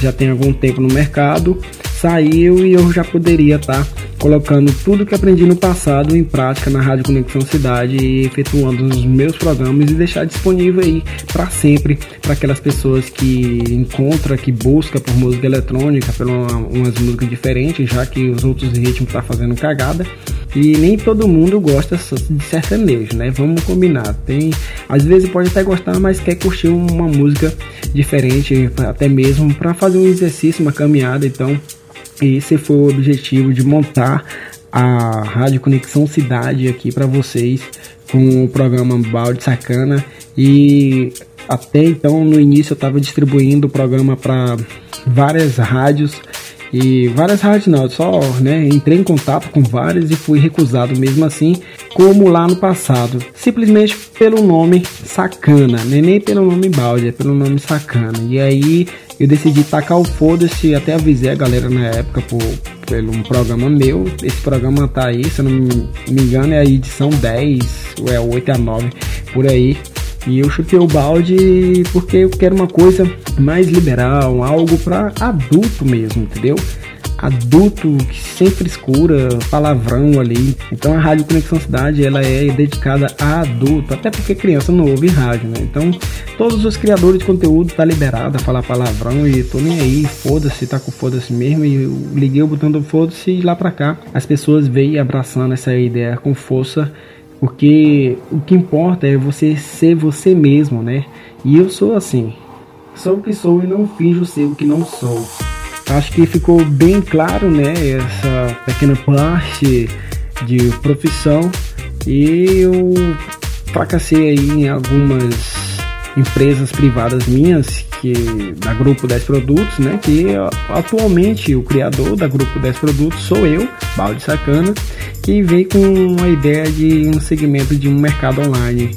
já tem algum tempo no mercado, saiu e eu já poderia estar tá colocando tudo que aprendi no passado em prática na Rádio Conexão Cidade e efetuando os meus programas e deixar disponível aí para sempre para aquelas pessoas que encontram, que busca por música eletrônica, por uma, umas músicas diferentes, já que os outros ritmos tá fazendo cagada. E nem todo mundo gosta de sertanejo, né? Vamos combinar. Tem, às vezes pode até gostar, mas quer curtir uma música diferente, até mesmo para fazer um exercício, uma caminhada. Então, esse foi o objetivo de montar a Rádio Conexão Cidade aqui para vocês com o programa Balde Sacana e até então no início eu estava distribuindo o programa para várias rádios e várias rádios não, só né, entrei em contato com várias e fui recusado mesmo assim, como lá no passado, simplesmente pelo nome Sacana, né? nem pelo nome Balde, é pelo nome Sacana. E aí eu decidi tacar o foda-se, até avisei a galera na época por, pelo um programa meu. Esse programa tá aí, se eu não me engano, é a edição 10, ou é 8 a 9, por aí. E eu chutei o balde porque eu quero uma coisa mais liberal, algo para adulto mesmo, entendeu? Adulto que sempre escura palavrão ali. Então a Rádio Conexão Cidade ela é dedicada a adulto, até porque criança não ouve rádio, né? Então todos os criadores de conteúdo tá liberado a falar palavrão e tô nem aí, foda-se, tá com foda-se mesmo e eu liguei o botão do foda-se e lá pra cá as pessoas veem abraçando essa ideia com força, porque o que importa é você ser você mesmo, né? E eu sou assim, sou o que sou e não finjo ser o que não sou. Acho que ficou bem claro, né, essa pequena parte de profissão. E eu fracassei aí em algumas empresas privadas minhas que da grupo 10 produtos, né, que atualmente o criador da grupo 10 produtos sou eu, Balde Sacana, que veio com a ideia de um segmento de um mercado online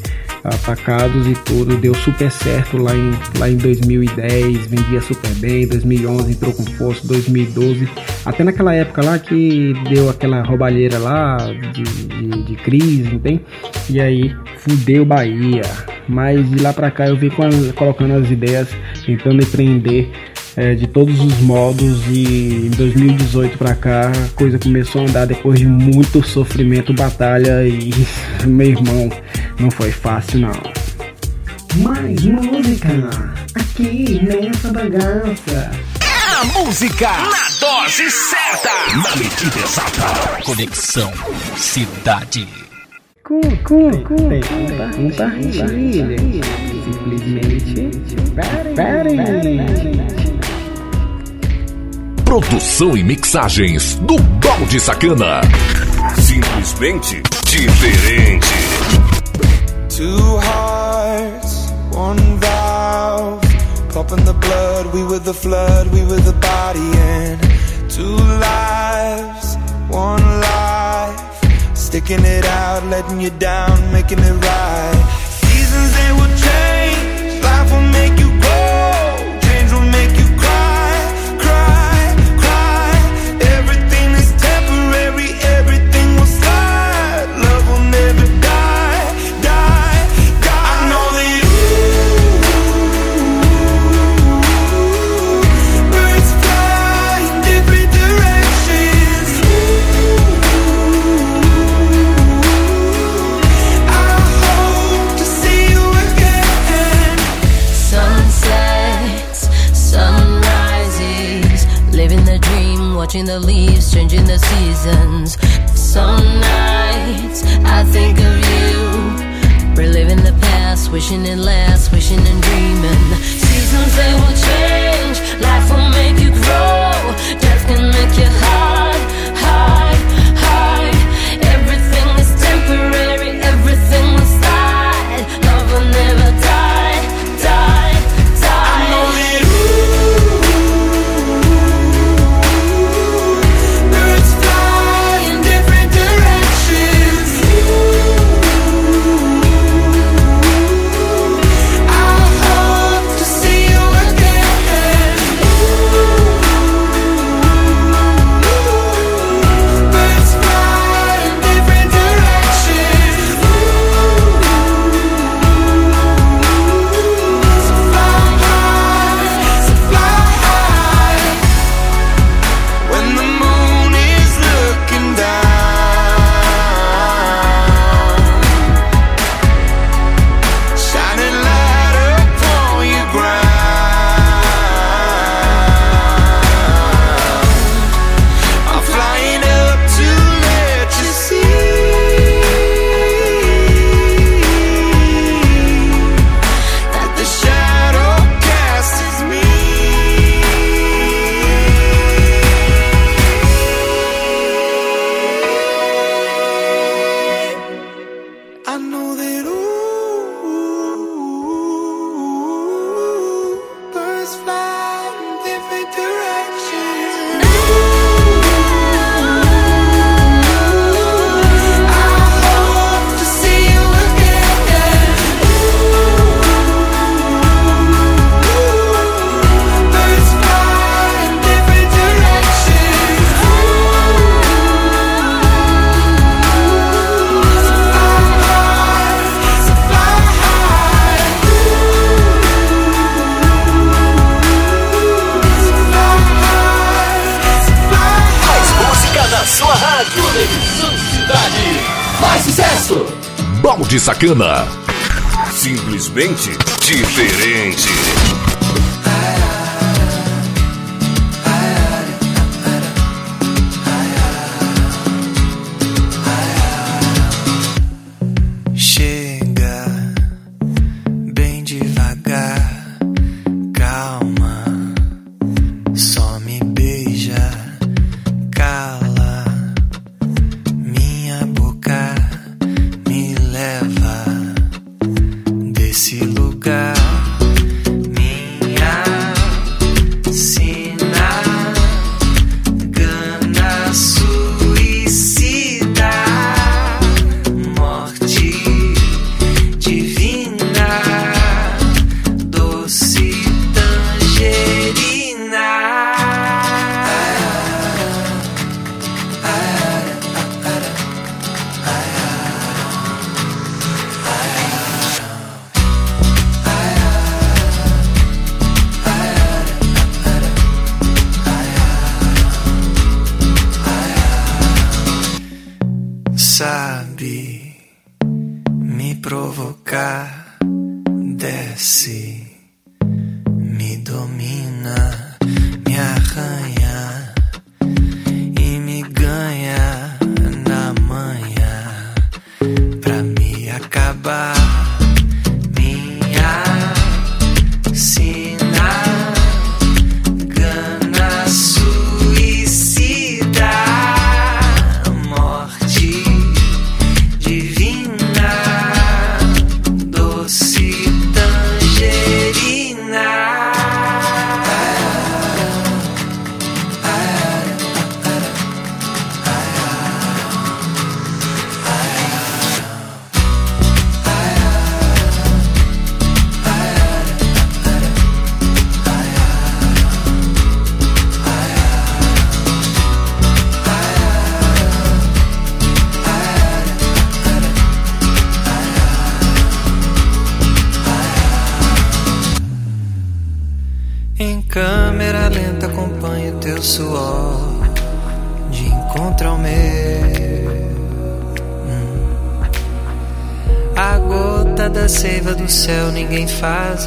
atacados e tudo. Deu super certo lá em, lá em 2010, vendia super bem. 2011 entrou com força, 2012. Até naquela época lá que deu aquela roubalheira lá de, de, de crise, não tem? E aí fudeu Bahia. Mas de lá pra cá eu vim colocando as ideias, tentando empreender é, de todos os modos e em 2018 para cá a coisa começou a andar depois de muito sofrimento, batalha e meu irmão, não foi fácil não. Mais música aqui nessa bagaça. É a música na dose certa, na medida exata. Conexão Cidade. Com, com, com, compartilha. Simplesmente parem. Produção e mixagens do Balde Sacana. Simplesmente diferente. Two hearts, one valve. Pumping the blood, we were the flood, we were the body. And two lives, one life. Sticking it out, letting you down, making it right. Seasons they will change, life will make you watching the leaves changing the seasons. Some nights I think of you, reliving the past, wishing it lasts, wishing and dreaming. Seasons they will change, life will make you grow, death can make you hide, Balde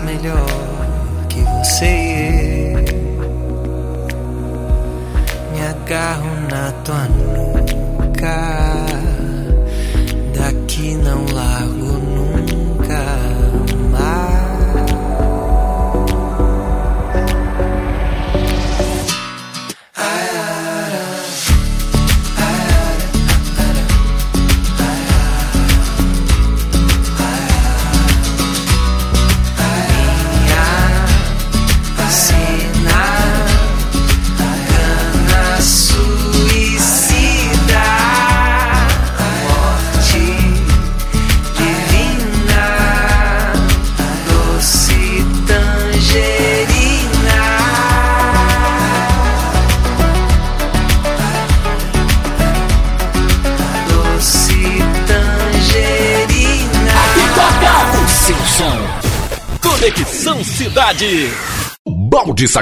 melhor.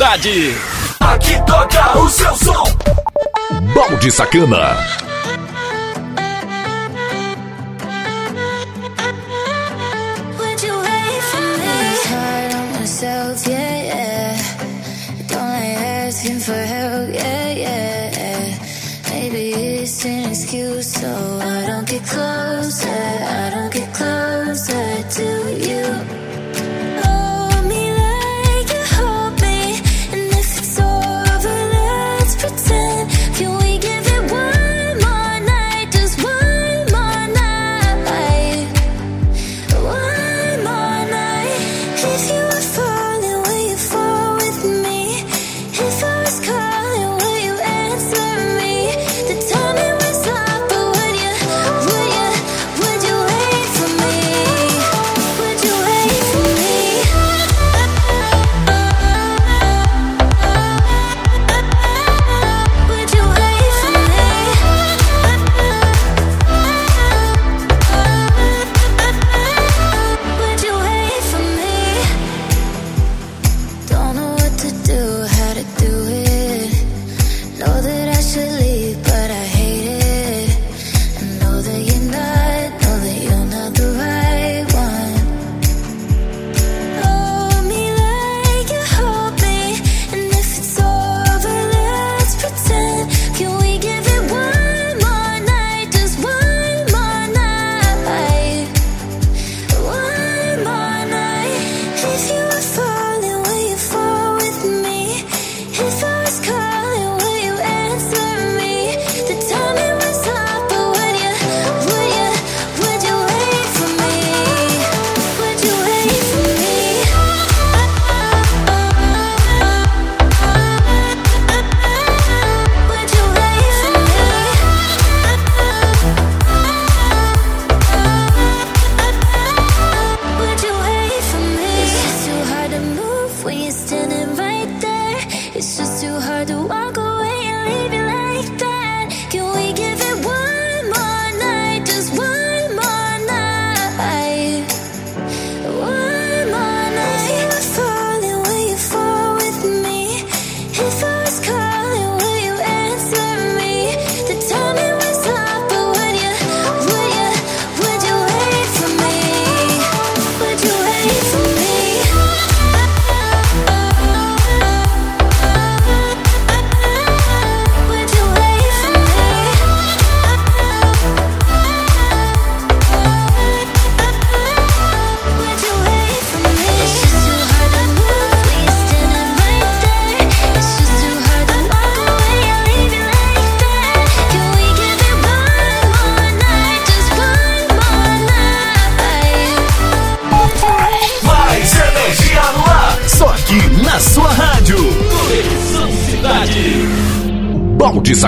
cidade. Aqui toca o seu som. Balde Sacana.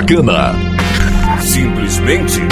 Cana, Simplesmente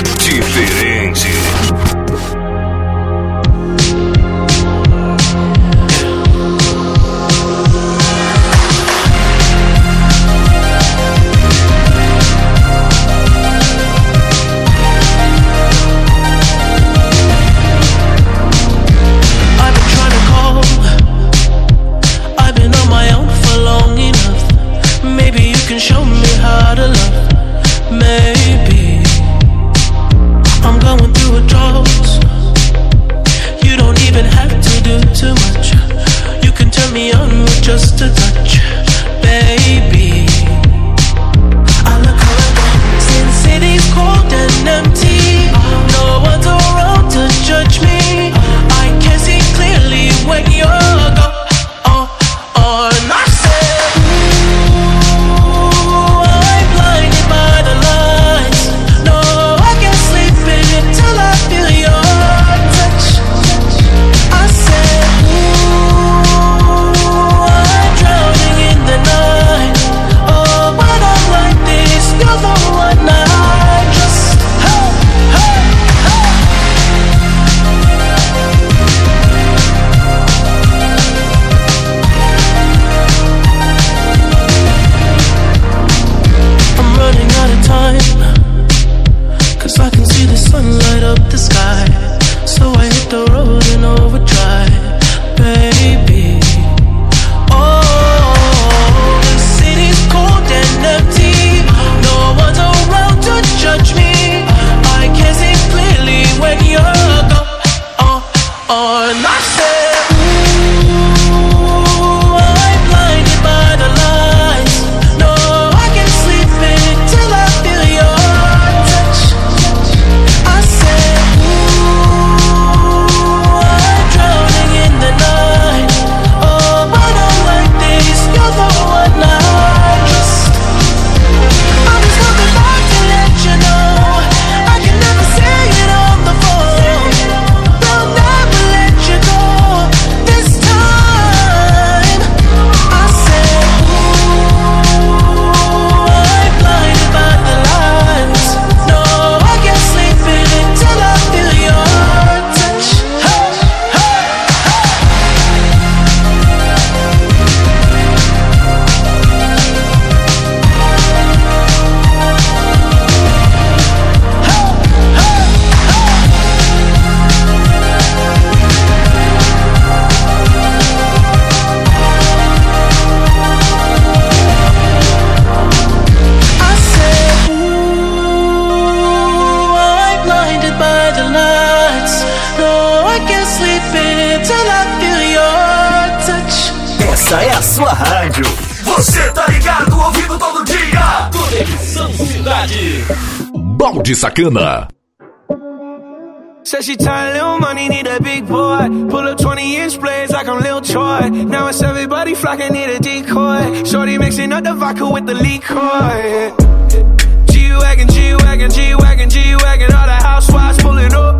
I can't sleep until I feel your touch. Essa é a sua rádio. Você tá ligado, ouvindo todo dia. Conexão Cidade. Balde Sacana. Says she tired, little money, need a big boy. Pull up 20 inch blades like I'm Lil Troy. Now it's everybody flocking, need a decoy. Shorty mixing up the vodka with the liquor. G wagon, G wagon, G wagon, G wagon. All the housewives pulling up.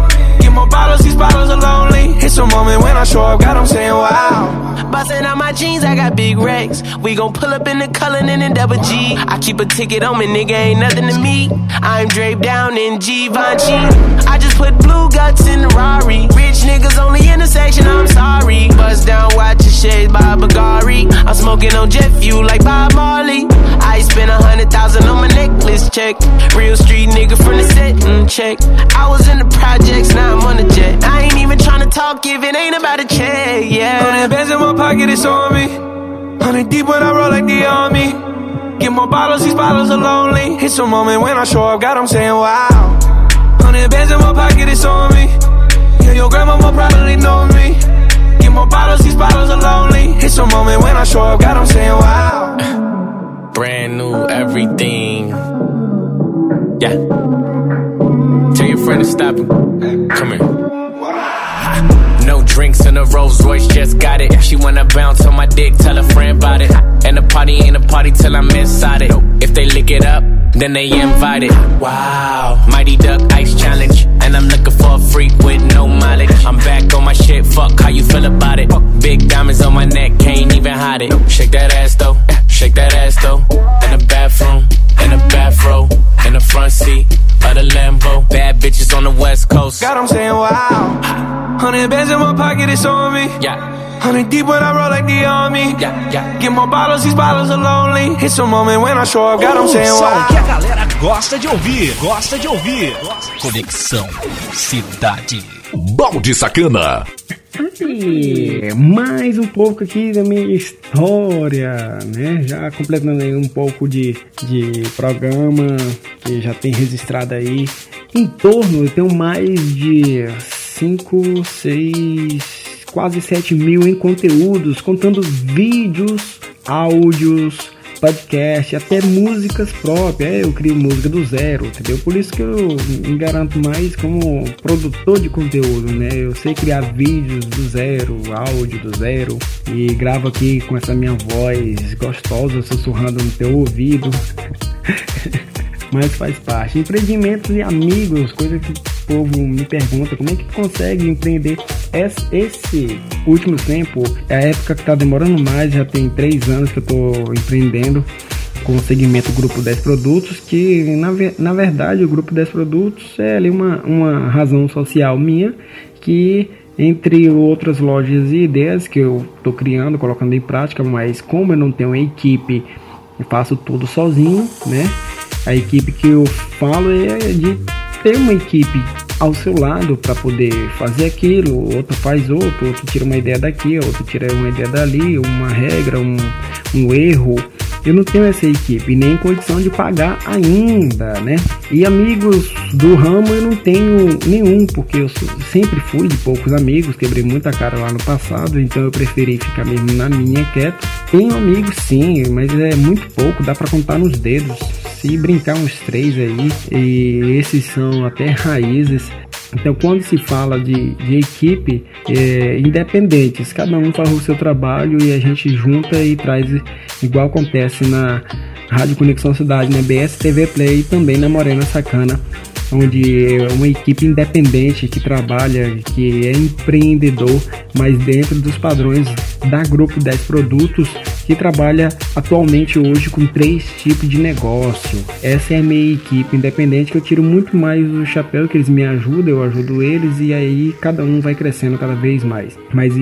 Get more bottles, these bottles are lonely. It's a moment when I show up, God, I'm saying wow. Bustin' out my jeans, I got big racks. We gon' pull up in the Cullinan and double G. I keep a ticket on me, nigga, ain't nothing to me. I'm draped down in Givenchy. I just put blue guts in the Rari. Rich niggas on the intersection, I'm sorry. Bust down, watch your shades by Bagari. I'm smoking on jet fuel like Bob Marley. I spent a hundred thousand on my necklace check. Real street nigga from the setting check. I was in the projects, now I'm on the jet. I ain't even tryna talk if it ain't about a check, yeah. Hundred bands in my pocket, it's on me. Hundred deep when I roll like the army. Get more bottles, these bottles are lonely. It's a moment when I show up, God, I'm saying wow. Hundred bands in my pocket, it's on me. Yeah, your grandma will probably know me. Get more bottles, these bottles are lonely. It's a moment when I show up, God, I'm saying wow. Brand new everything. Yeah. Tell your friend to stop him. Come here. No drinks in a Rolls Royce, just got it. She wanna bounce on my dick, tell a friend about it. And the party ain't a party till I'm inside it. If they lick it up, then they invited. Wow, Mighty Duck Ice Challenge. And I'm looking for a freak with no mileage. I'm back on my shit, fuck how you feel about it. Big diamonds on my neck, can't even hide it. Shake that ass though, shake that ass though. In the bathroom, in the bathrobe, in the front seat of the Lambo. Bad bitches on the west coast. God, I'm saying wow. Hundred bands in my pocket, it's on me. Yeah. Hundred deep when I roll like the army. Yeah, yeah. Get more bottles, these bottles are lonely. It's a moment when I show up, God, I'm saying wow. que a galera gosta de ouvir, gosta de ouvir. Conexão Cidade. Balde Sacana. Mais um pouco aqui da minha história, né? Já completando aí um pouco de, de programa que já tem registrado aí. Em torno, eu tenho mais de 5, 6, quase 7 mil em conteúdos, contando vídeos, áudios, podcast, até músicas próprias. É, eu crio música do zero, entendeu? Por isso que eu me garanto mais como produtor de conteúdo, né? Eu sei criar vídeos do zero, áudio do zero e gravo aqui com essa minha voz gostosa sussurrando no teu ouvido. Mas faz parte. Empreendimentos e amigos, coisa que o povo me pergunta, como é que consegue empreender esse, último tempo, é a época que está demorando mais, já tem três anos que eu estou empreendendo com o segmento Grupo 10 Produtos, que na, na verdade o Grupo 10 Produtos é ali uma, uma razão social minha que entre outras lojas e ideias que eu estou criando, colocando em prática, mas como eu não tenho equipe, eu faço tudo sozinho, né? A equipe que eu falo é de ter uma equipe ao seu lado para poder fazer aquilo, outro faz outro, outro tira uma ideia daqui, outro tira uma ideia dali, uma regra, um, um erro. Eu não tenho essa equipe, nem condição de pagar ainda, né? E amigos do ramo eu não tenho nenhum, porque eu sempre fui de poucos amigos, quebrei muita cara lá no passado, então eu preferi ficar mesmo na minha quieto. Tenho amigos sim, mas é muito pouco, dá para contar nos dedos. Se brincar uns três aí, e esses são até raízes. Então, quando se fala de, de equipe é, independentes, cada um faz o seu trabalho e a gente junta e traz, igual acontece na Rádio Conexão Cidade, na BS TV Play e também na Morena Sacana, onde é uma equipe independente que trabalha, que é empreendedor, mas dentro dos padrões da Grupo 10 Produtos, que trabalha atualmente hoje com três tipos de negócio. Essa é a minha equipe independente que eu tiro muito mais o chapéu, que eles me ajudam, eu ajudo eles e aí cada um vai crescendo cada vez mais. Mas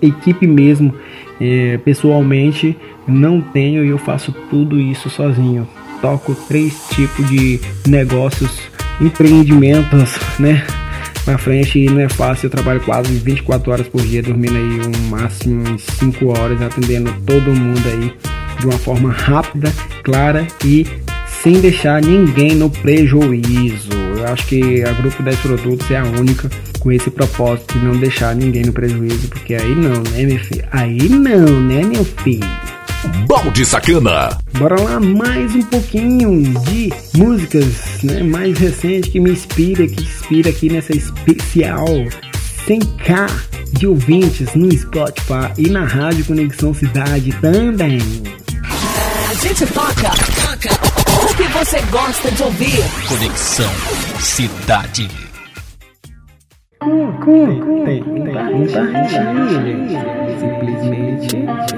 equipe mesmo É, pessoalmente, não tenho e eu faço tudo isso sozinho. Toco três tipos de negócios, empreendimentos, né? Pra frente e não é fácil. Eu trabalho quase 24 horas por dia, dormindo aí um máximo em 5 horas, atendendo todo mundo aí de uma forma rápida, clara e sem deixar ninguém no prejuízo. Eu acho que a Grupo 10 Produtos é a única com esse propósito de não deixar ninguém no prejuízo, porque aí não, né, meu filho? Aí não, né, meu filho? Balde Sacana. Bora lá mais um pouquinho de músicas, né, mais recente que me inspira, que inspira aqui nessa especial 100k de ouvintes no Spotify e na Rádio Conexão Cidade também. A gente toca, toca o que você gosta de ouvir. Conexão Cidade. Curtem, compartilhem, simplesmente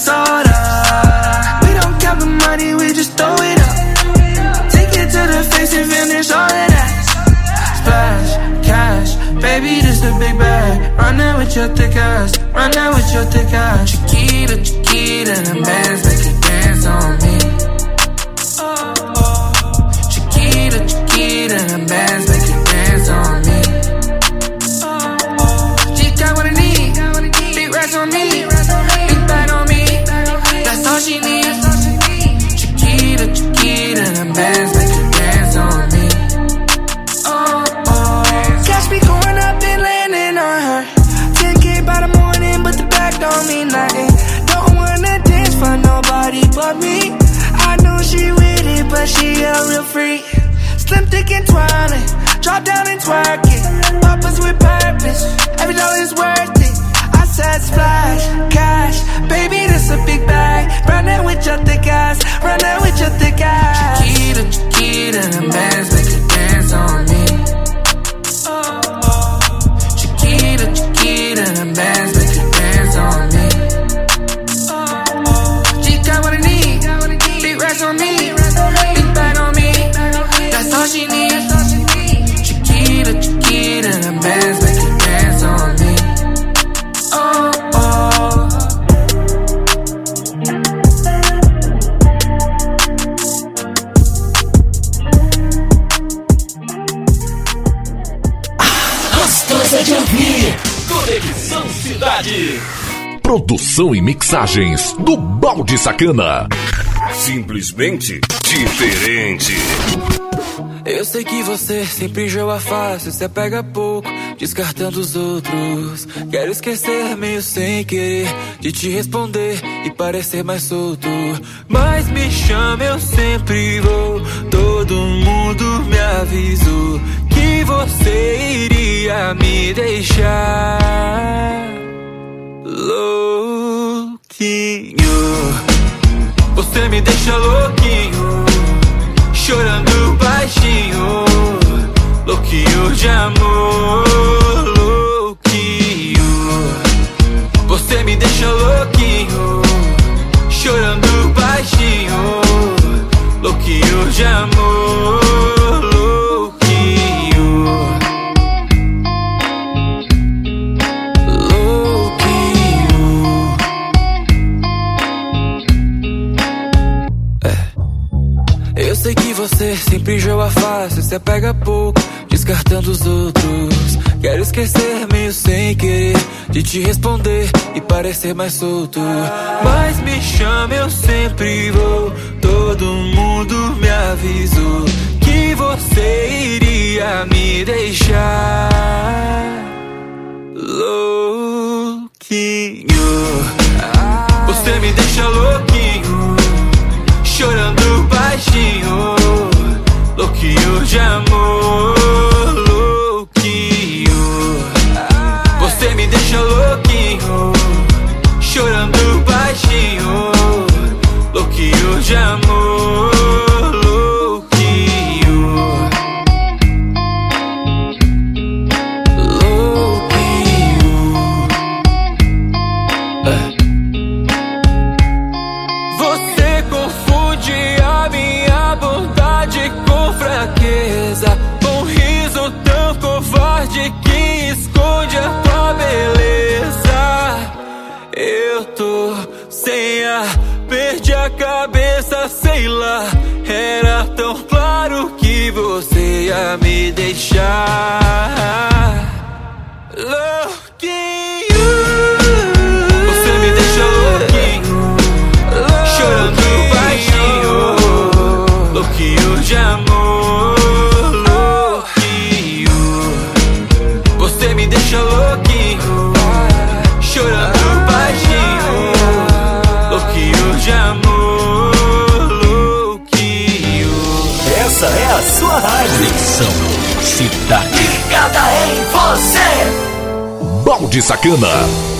Soda. We don't count the money, we just throw it up. Take it to the face and finish all of that. Splash, cash, baby, this the big bag. Run that with your thick ass, run that with your thick ass. Chiquita, Chiquita, the bands make you dance on Drop down and twerk it. Papa's with purpose. Every dollar's worth it. I said splash, cash. Baby, this a big bag. Run that with your thick ass. Run that with your thick ass. Chiquita, Chiquita, the bands make you Produção e mixagens do Balde Sacana. Simplesmente diferente. Eu sei que você sempre joga fácil, se apega pouco, descartando os outros. Quero esquecer meio sem querer de te responder e parecer mais solto. Mas me chama, eu sempre vou. Todo mundo me avisou que você iria me deixar louquinho. Você me deixa louquinho chorando baixinho, louquinho de amor, louquinho. Você me deixa louquinho, chorando baixinho, louquinho de amor, bicho eu afasto, cê pega pouco, descartando os outros. Quero esquecer meio sem querer, de te responder e parecer mais solto. Mas me chama, eu sempre vou. Todo mundo me avisou que você iria me deixar louquinho. Você me deixa louquinho, chorando baixinho que eu te amo. Era tão claro que você ia me deixar. Sacana.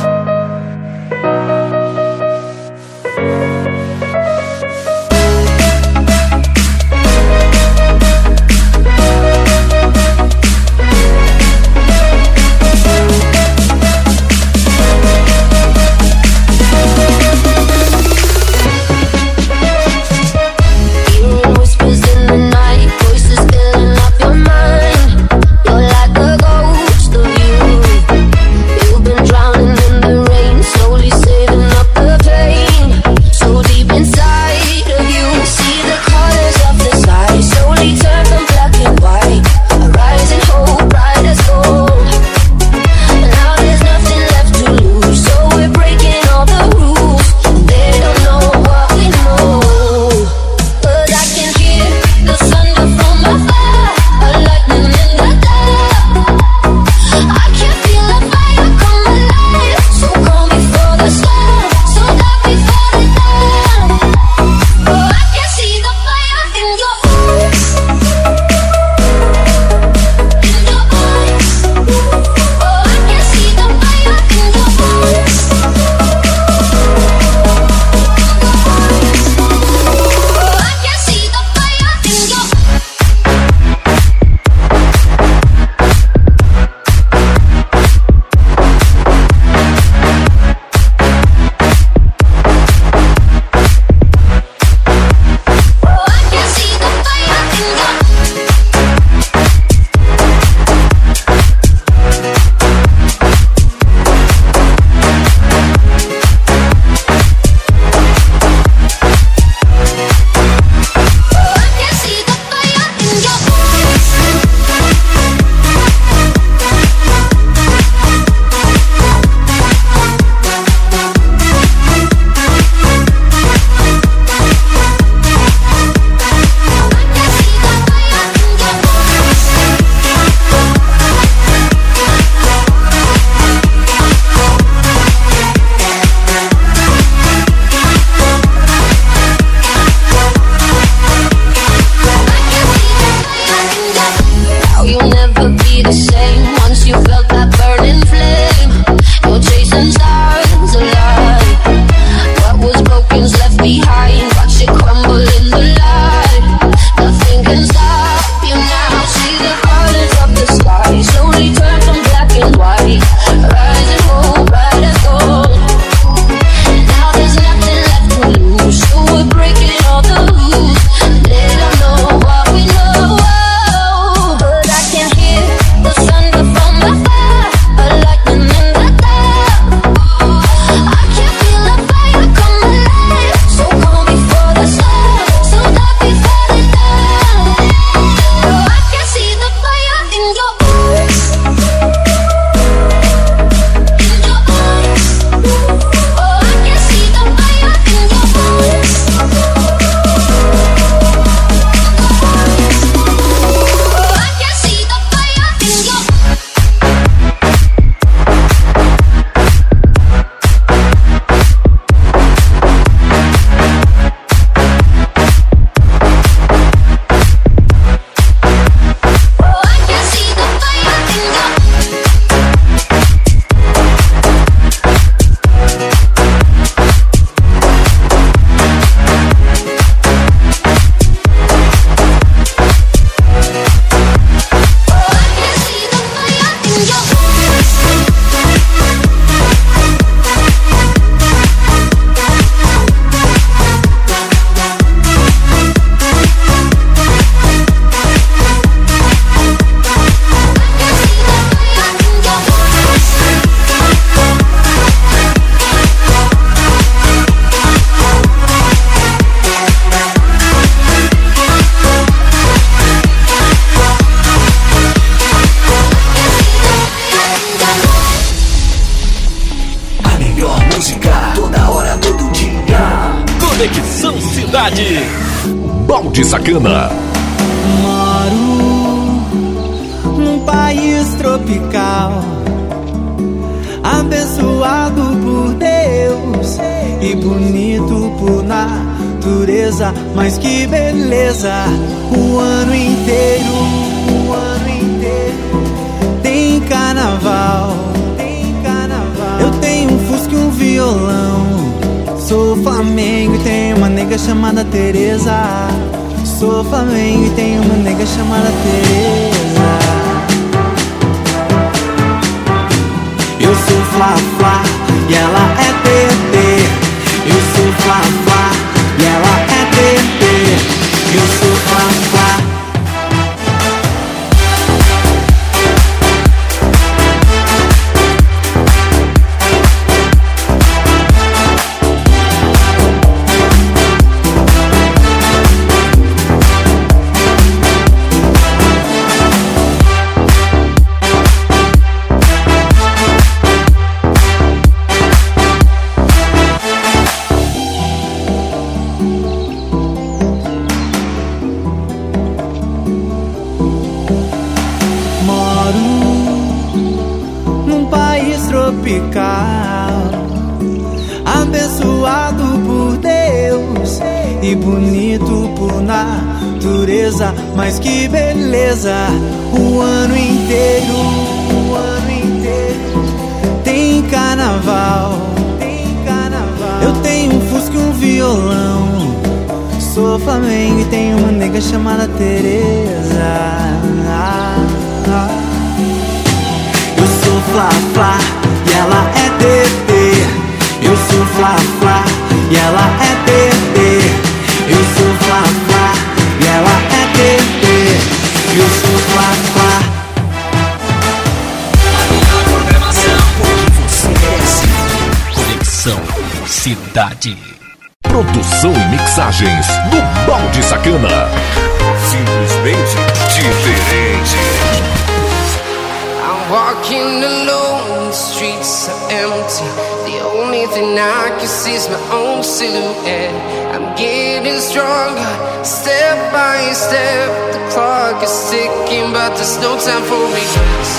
walking alone, the streets are empty. The only thing I can see is my own silhouette. I'm getting stronger, step by step. The clock is ticking, but there's no time for regrets.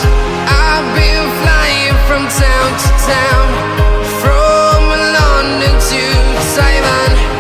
I've been flying from town to town, from London to Taiwan.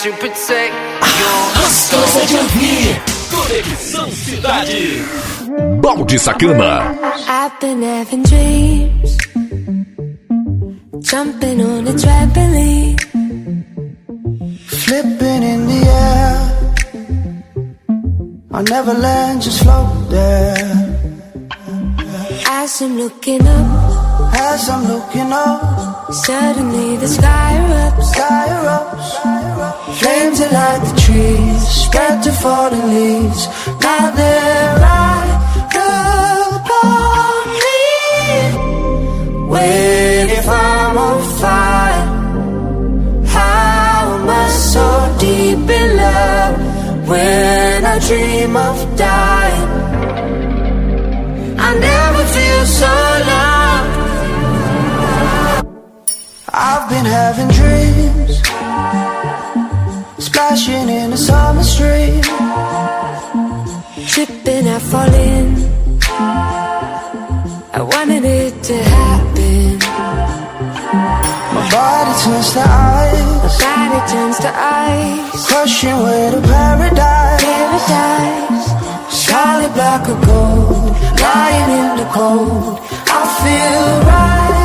To protect your Gostosa de ouvir. Conexão Cidade. Balde Sacana. I've been having dreams, jumping on a trampoline, Flipping in the air. I'll never land, just float there. as I'm looking up, As I'm looking up, suddenly the sky erupts. sky erupts. Flames that light the trees, spread to falling leaves. Now they're right upon me. Wait, if I'm on fire, how am I so deep in love? When I dream of dying, I never feel so loved. I've been having dreams, splashing in a summer stream. Tripping, I fall in. I wanted it to happen. My body turns to ice My body turns to ice. crushing with a paradise. Paradise. Solid black or gold, lying in the cold. I feel right,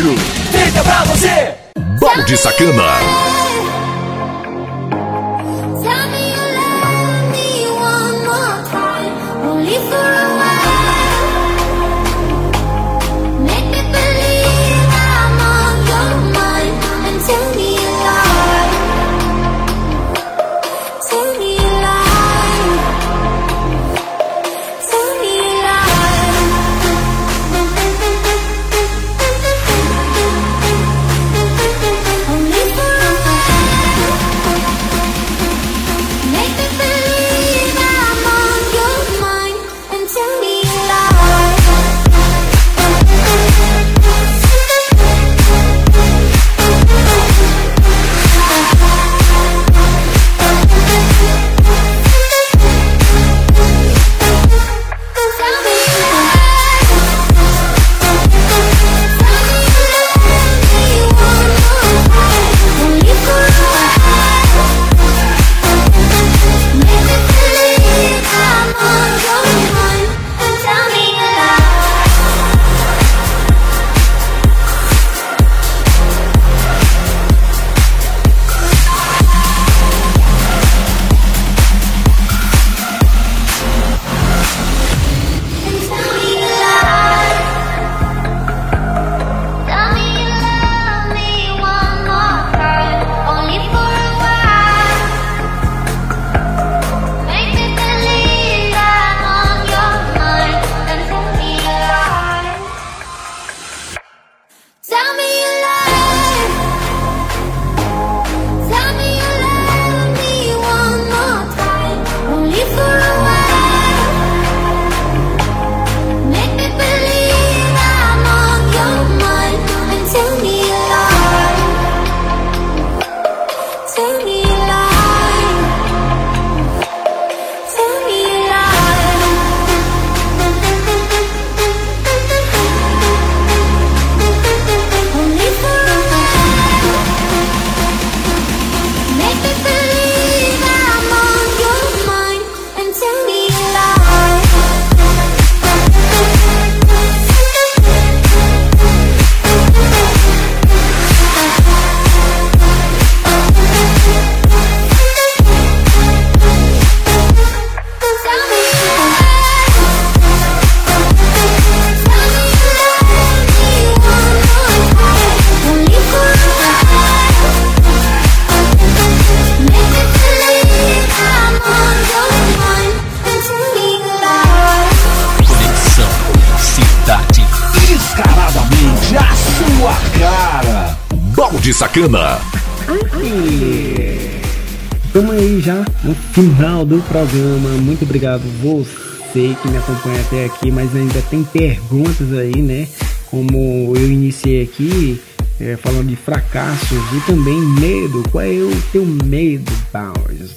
rádio. Feita pra você. Balde Sacana. Muito obrigado você que me acompanha até aqui, mas ainda tem perguntas aí, né? Como eu iniciei aqui, é, falando de fracassos e também medo. Qual é o teu medo, Bowers?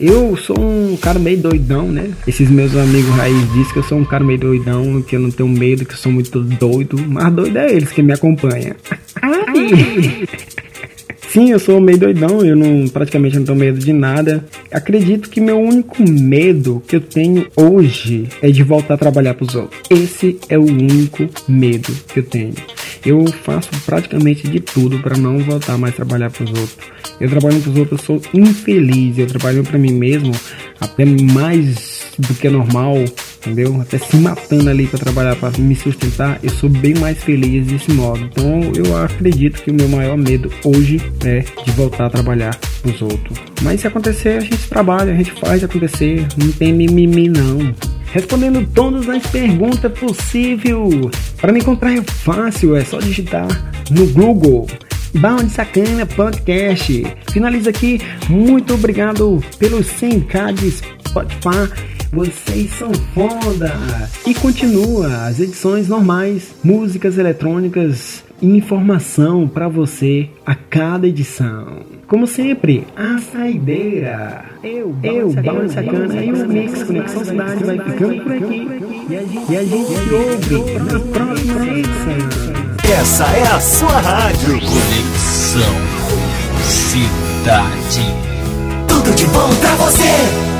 Eu sou um cara meio doidão, né? Esses meus amigos raiz dizem que eu sou um cara meio doidão, que eu não tenho medo, que eu sou muito doido. Mas doido é eles que me acompanham. Sim, eu sou meio doidão, eu não praticamente não tenho medo de nada. Acredito que meu único medo que eu tenho hoje é de voltar a trabalhar para os outros. Esse é o único medo que eu tenho. Eu faço praticamente de tudo para não voltar mais a trabalhar para os outros. Eu trabalho para os outros, eu sou infeliz. Eu trabalho para mim mesmo até mais do que normal, entendeu? Até se matando ali para trabalhar, para me sustentar, eu sou bem mais feliz desse modo. Então eu acredito que o meu maior medo hoje é de voltar a trabalhar os outros. Mas se acontecer, a gente trabalha, a gente faz acontecer, não tem mimimi não respondendo todas as perguntas possíveis. Para me encontrar é fácil, é só digitar no Google. Bound Sacana Podcast. Finaliza aqui. Muito obrigado pelos 100k de Spotify. Vocês são foda! E continua as edições normais, músicas eletrônicas e informação para você a cada edição. Como sempre, a saideira. Eu, eu, Balão Sacana e o Mix Conexão Cidade vai ficando por aqui. E a gente se ouve na próxima edição. Essa é a sua rádio. Conexão Cidade. Tudo de bom pra você.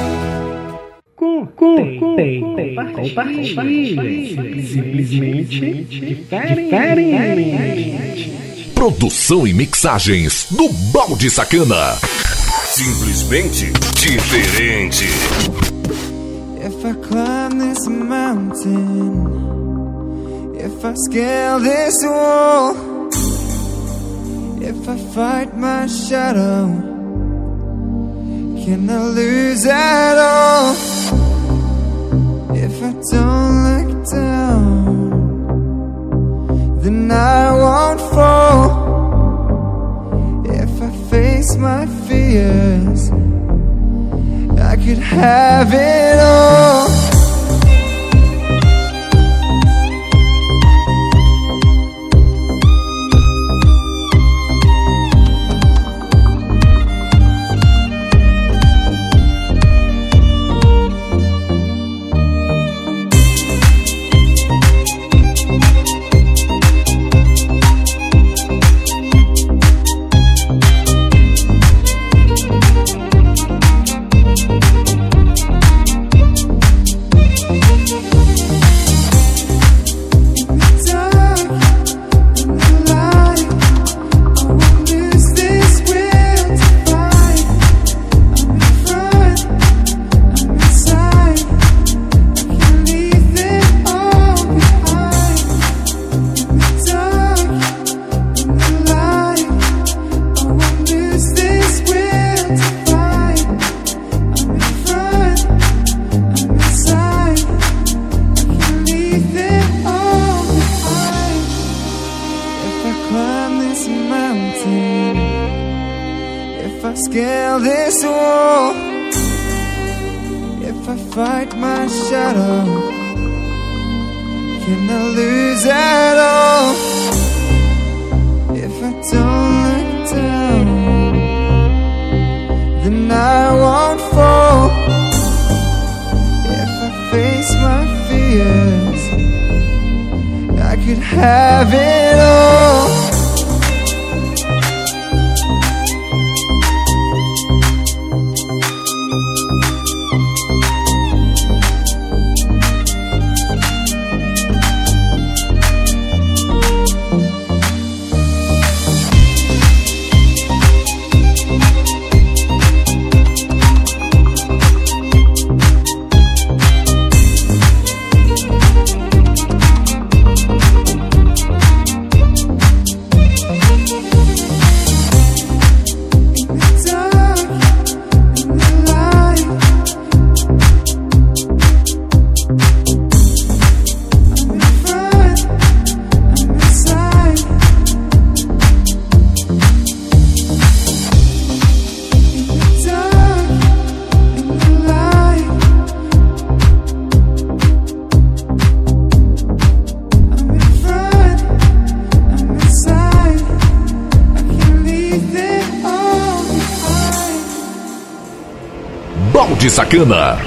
Com, com, com, compartilhe. Simplesmente diferente. Produção e mixagens do Balde Sacana. Simplesmente diferente. If I climb this mountain, if I scale this wall, if I fight my shadow, can I lose at all? If I don't look down, then I won't fall. If I face my fears, I could have it all. Balde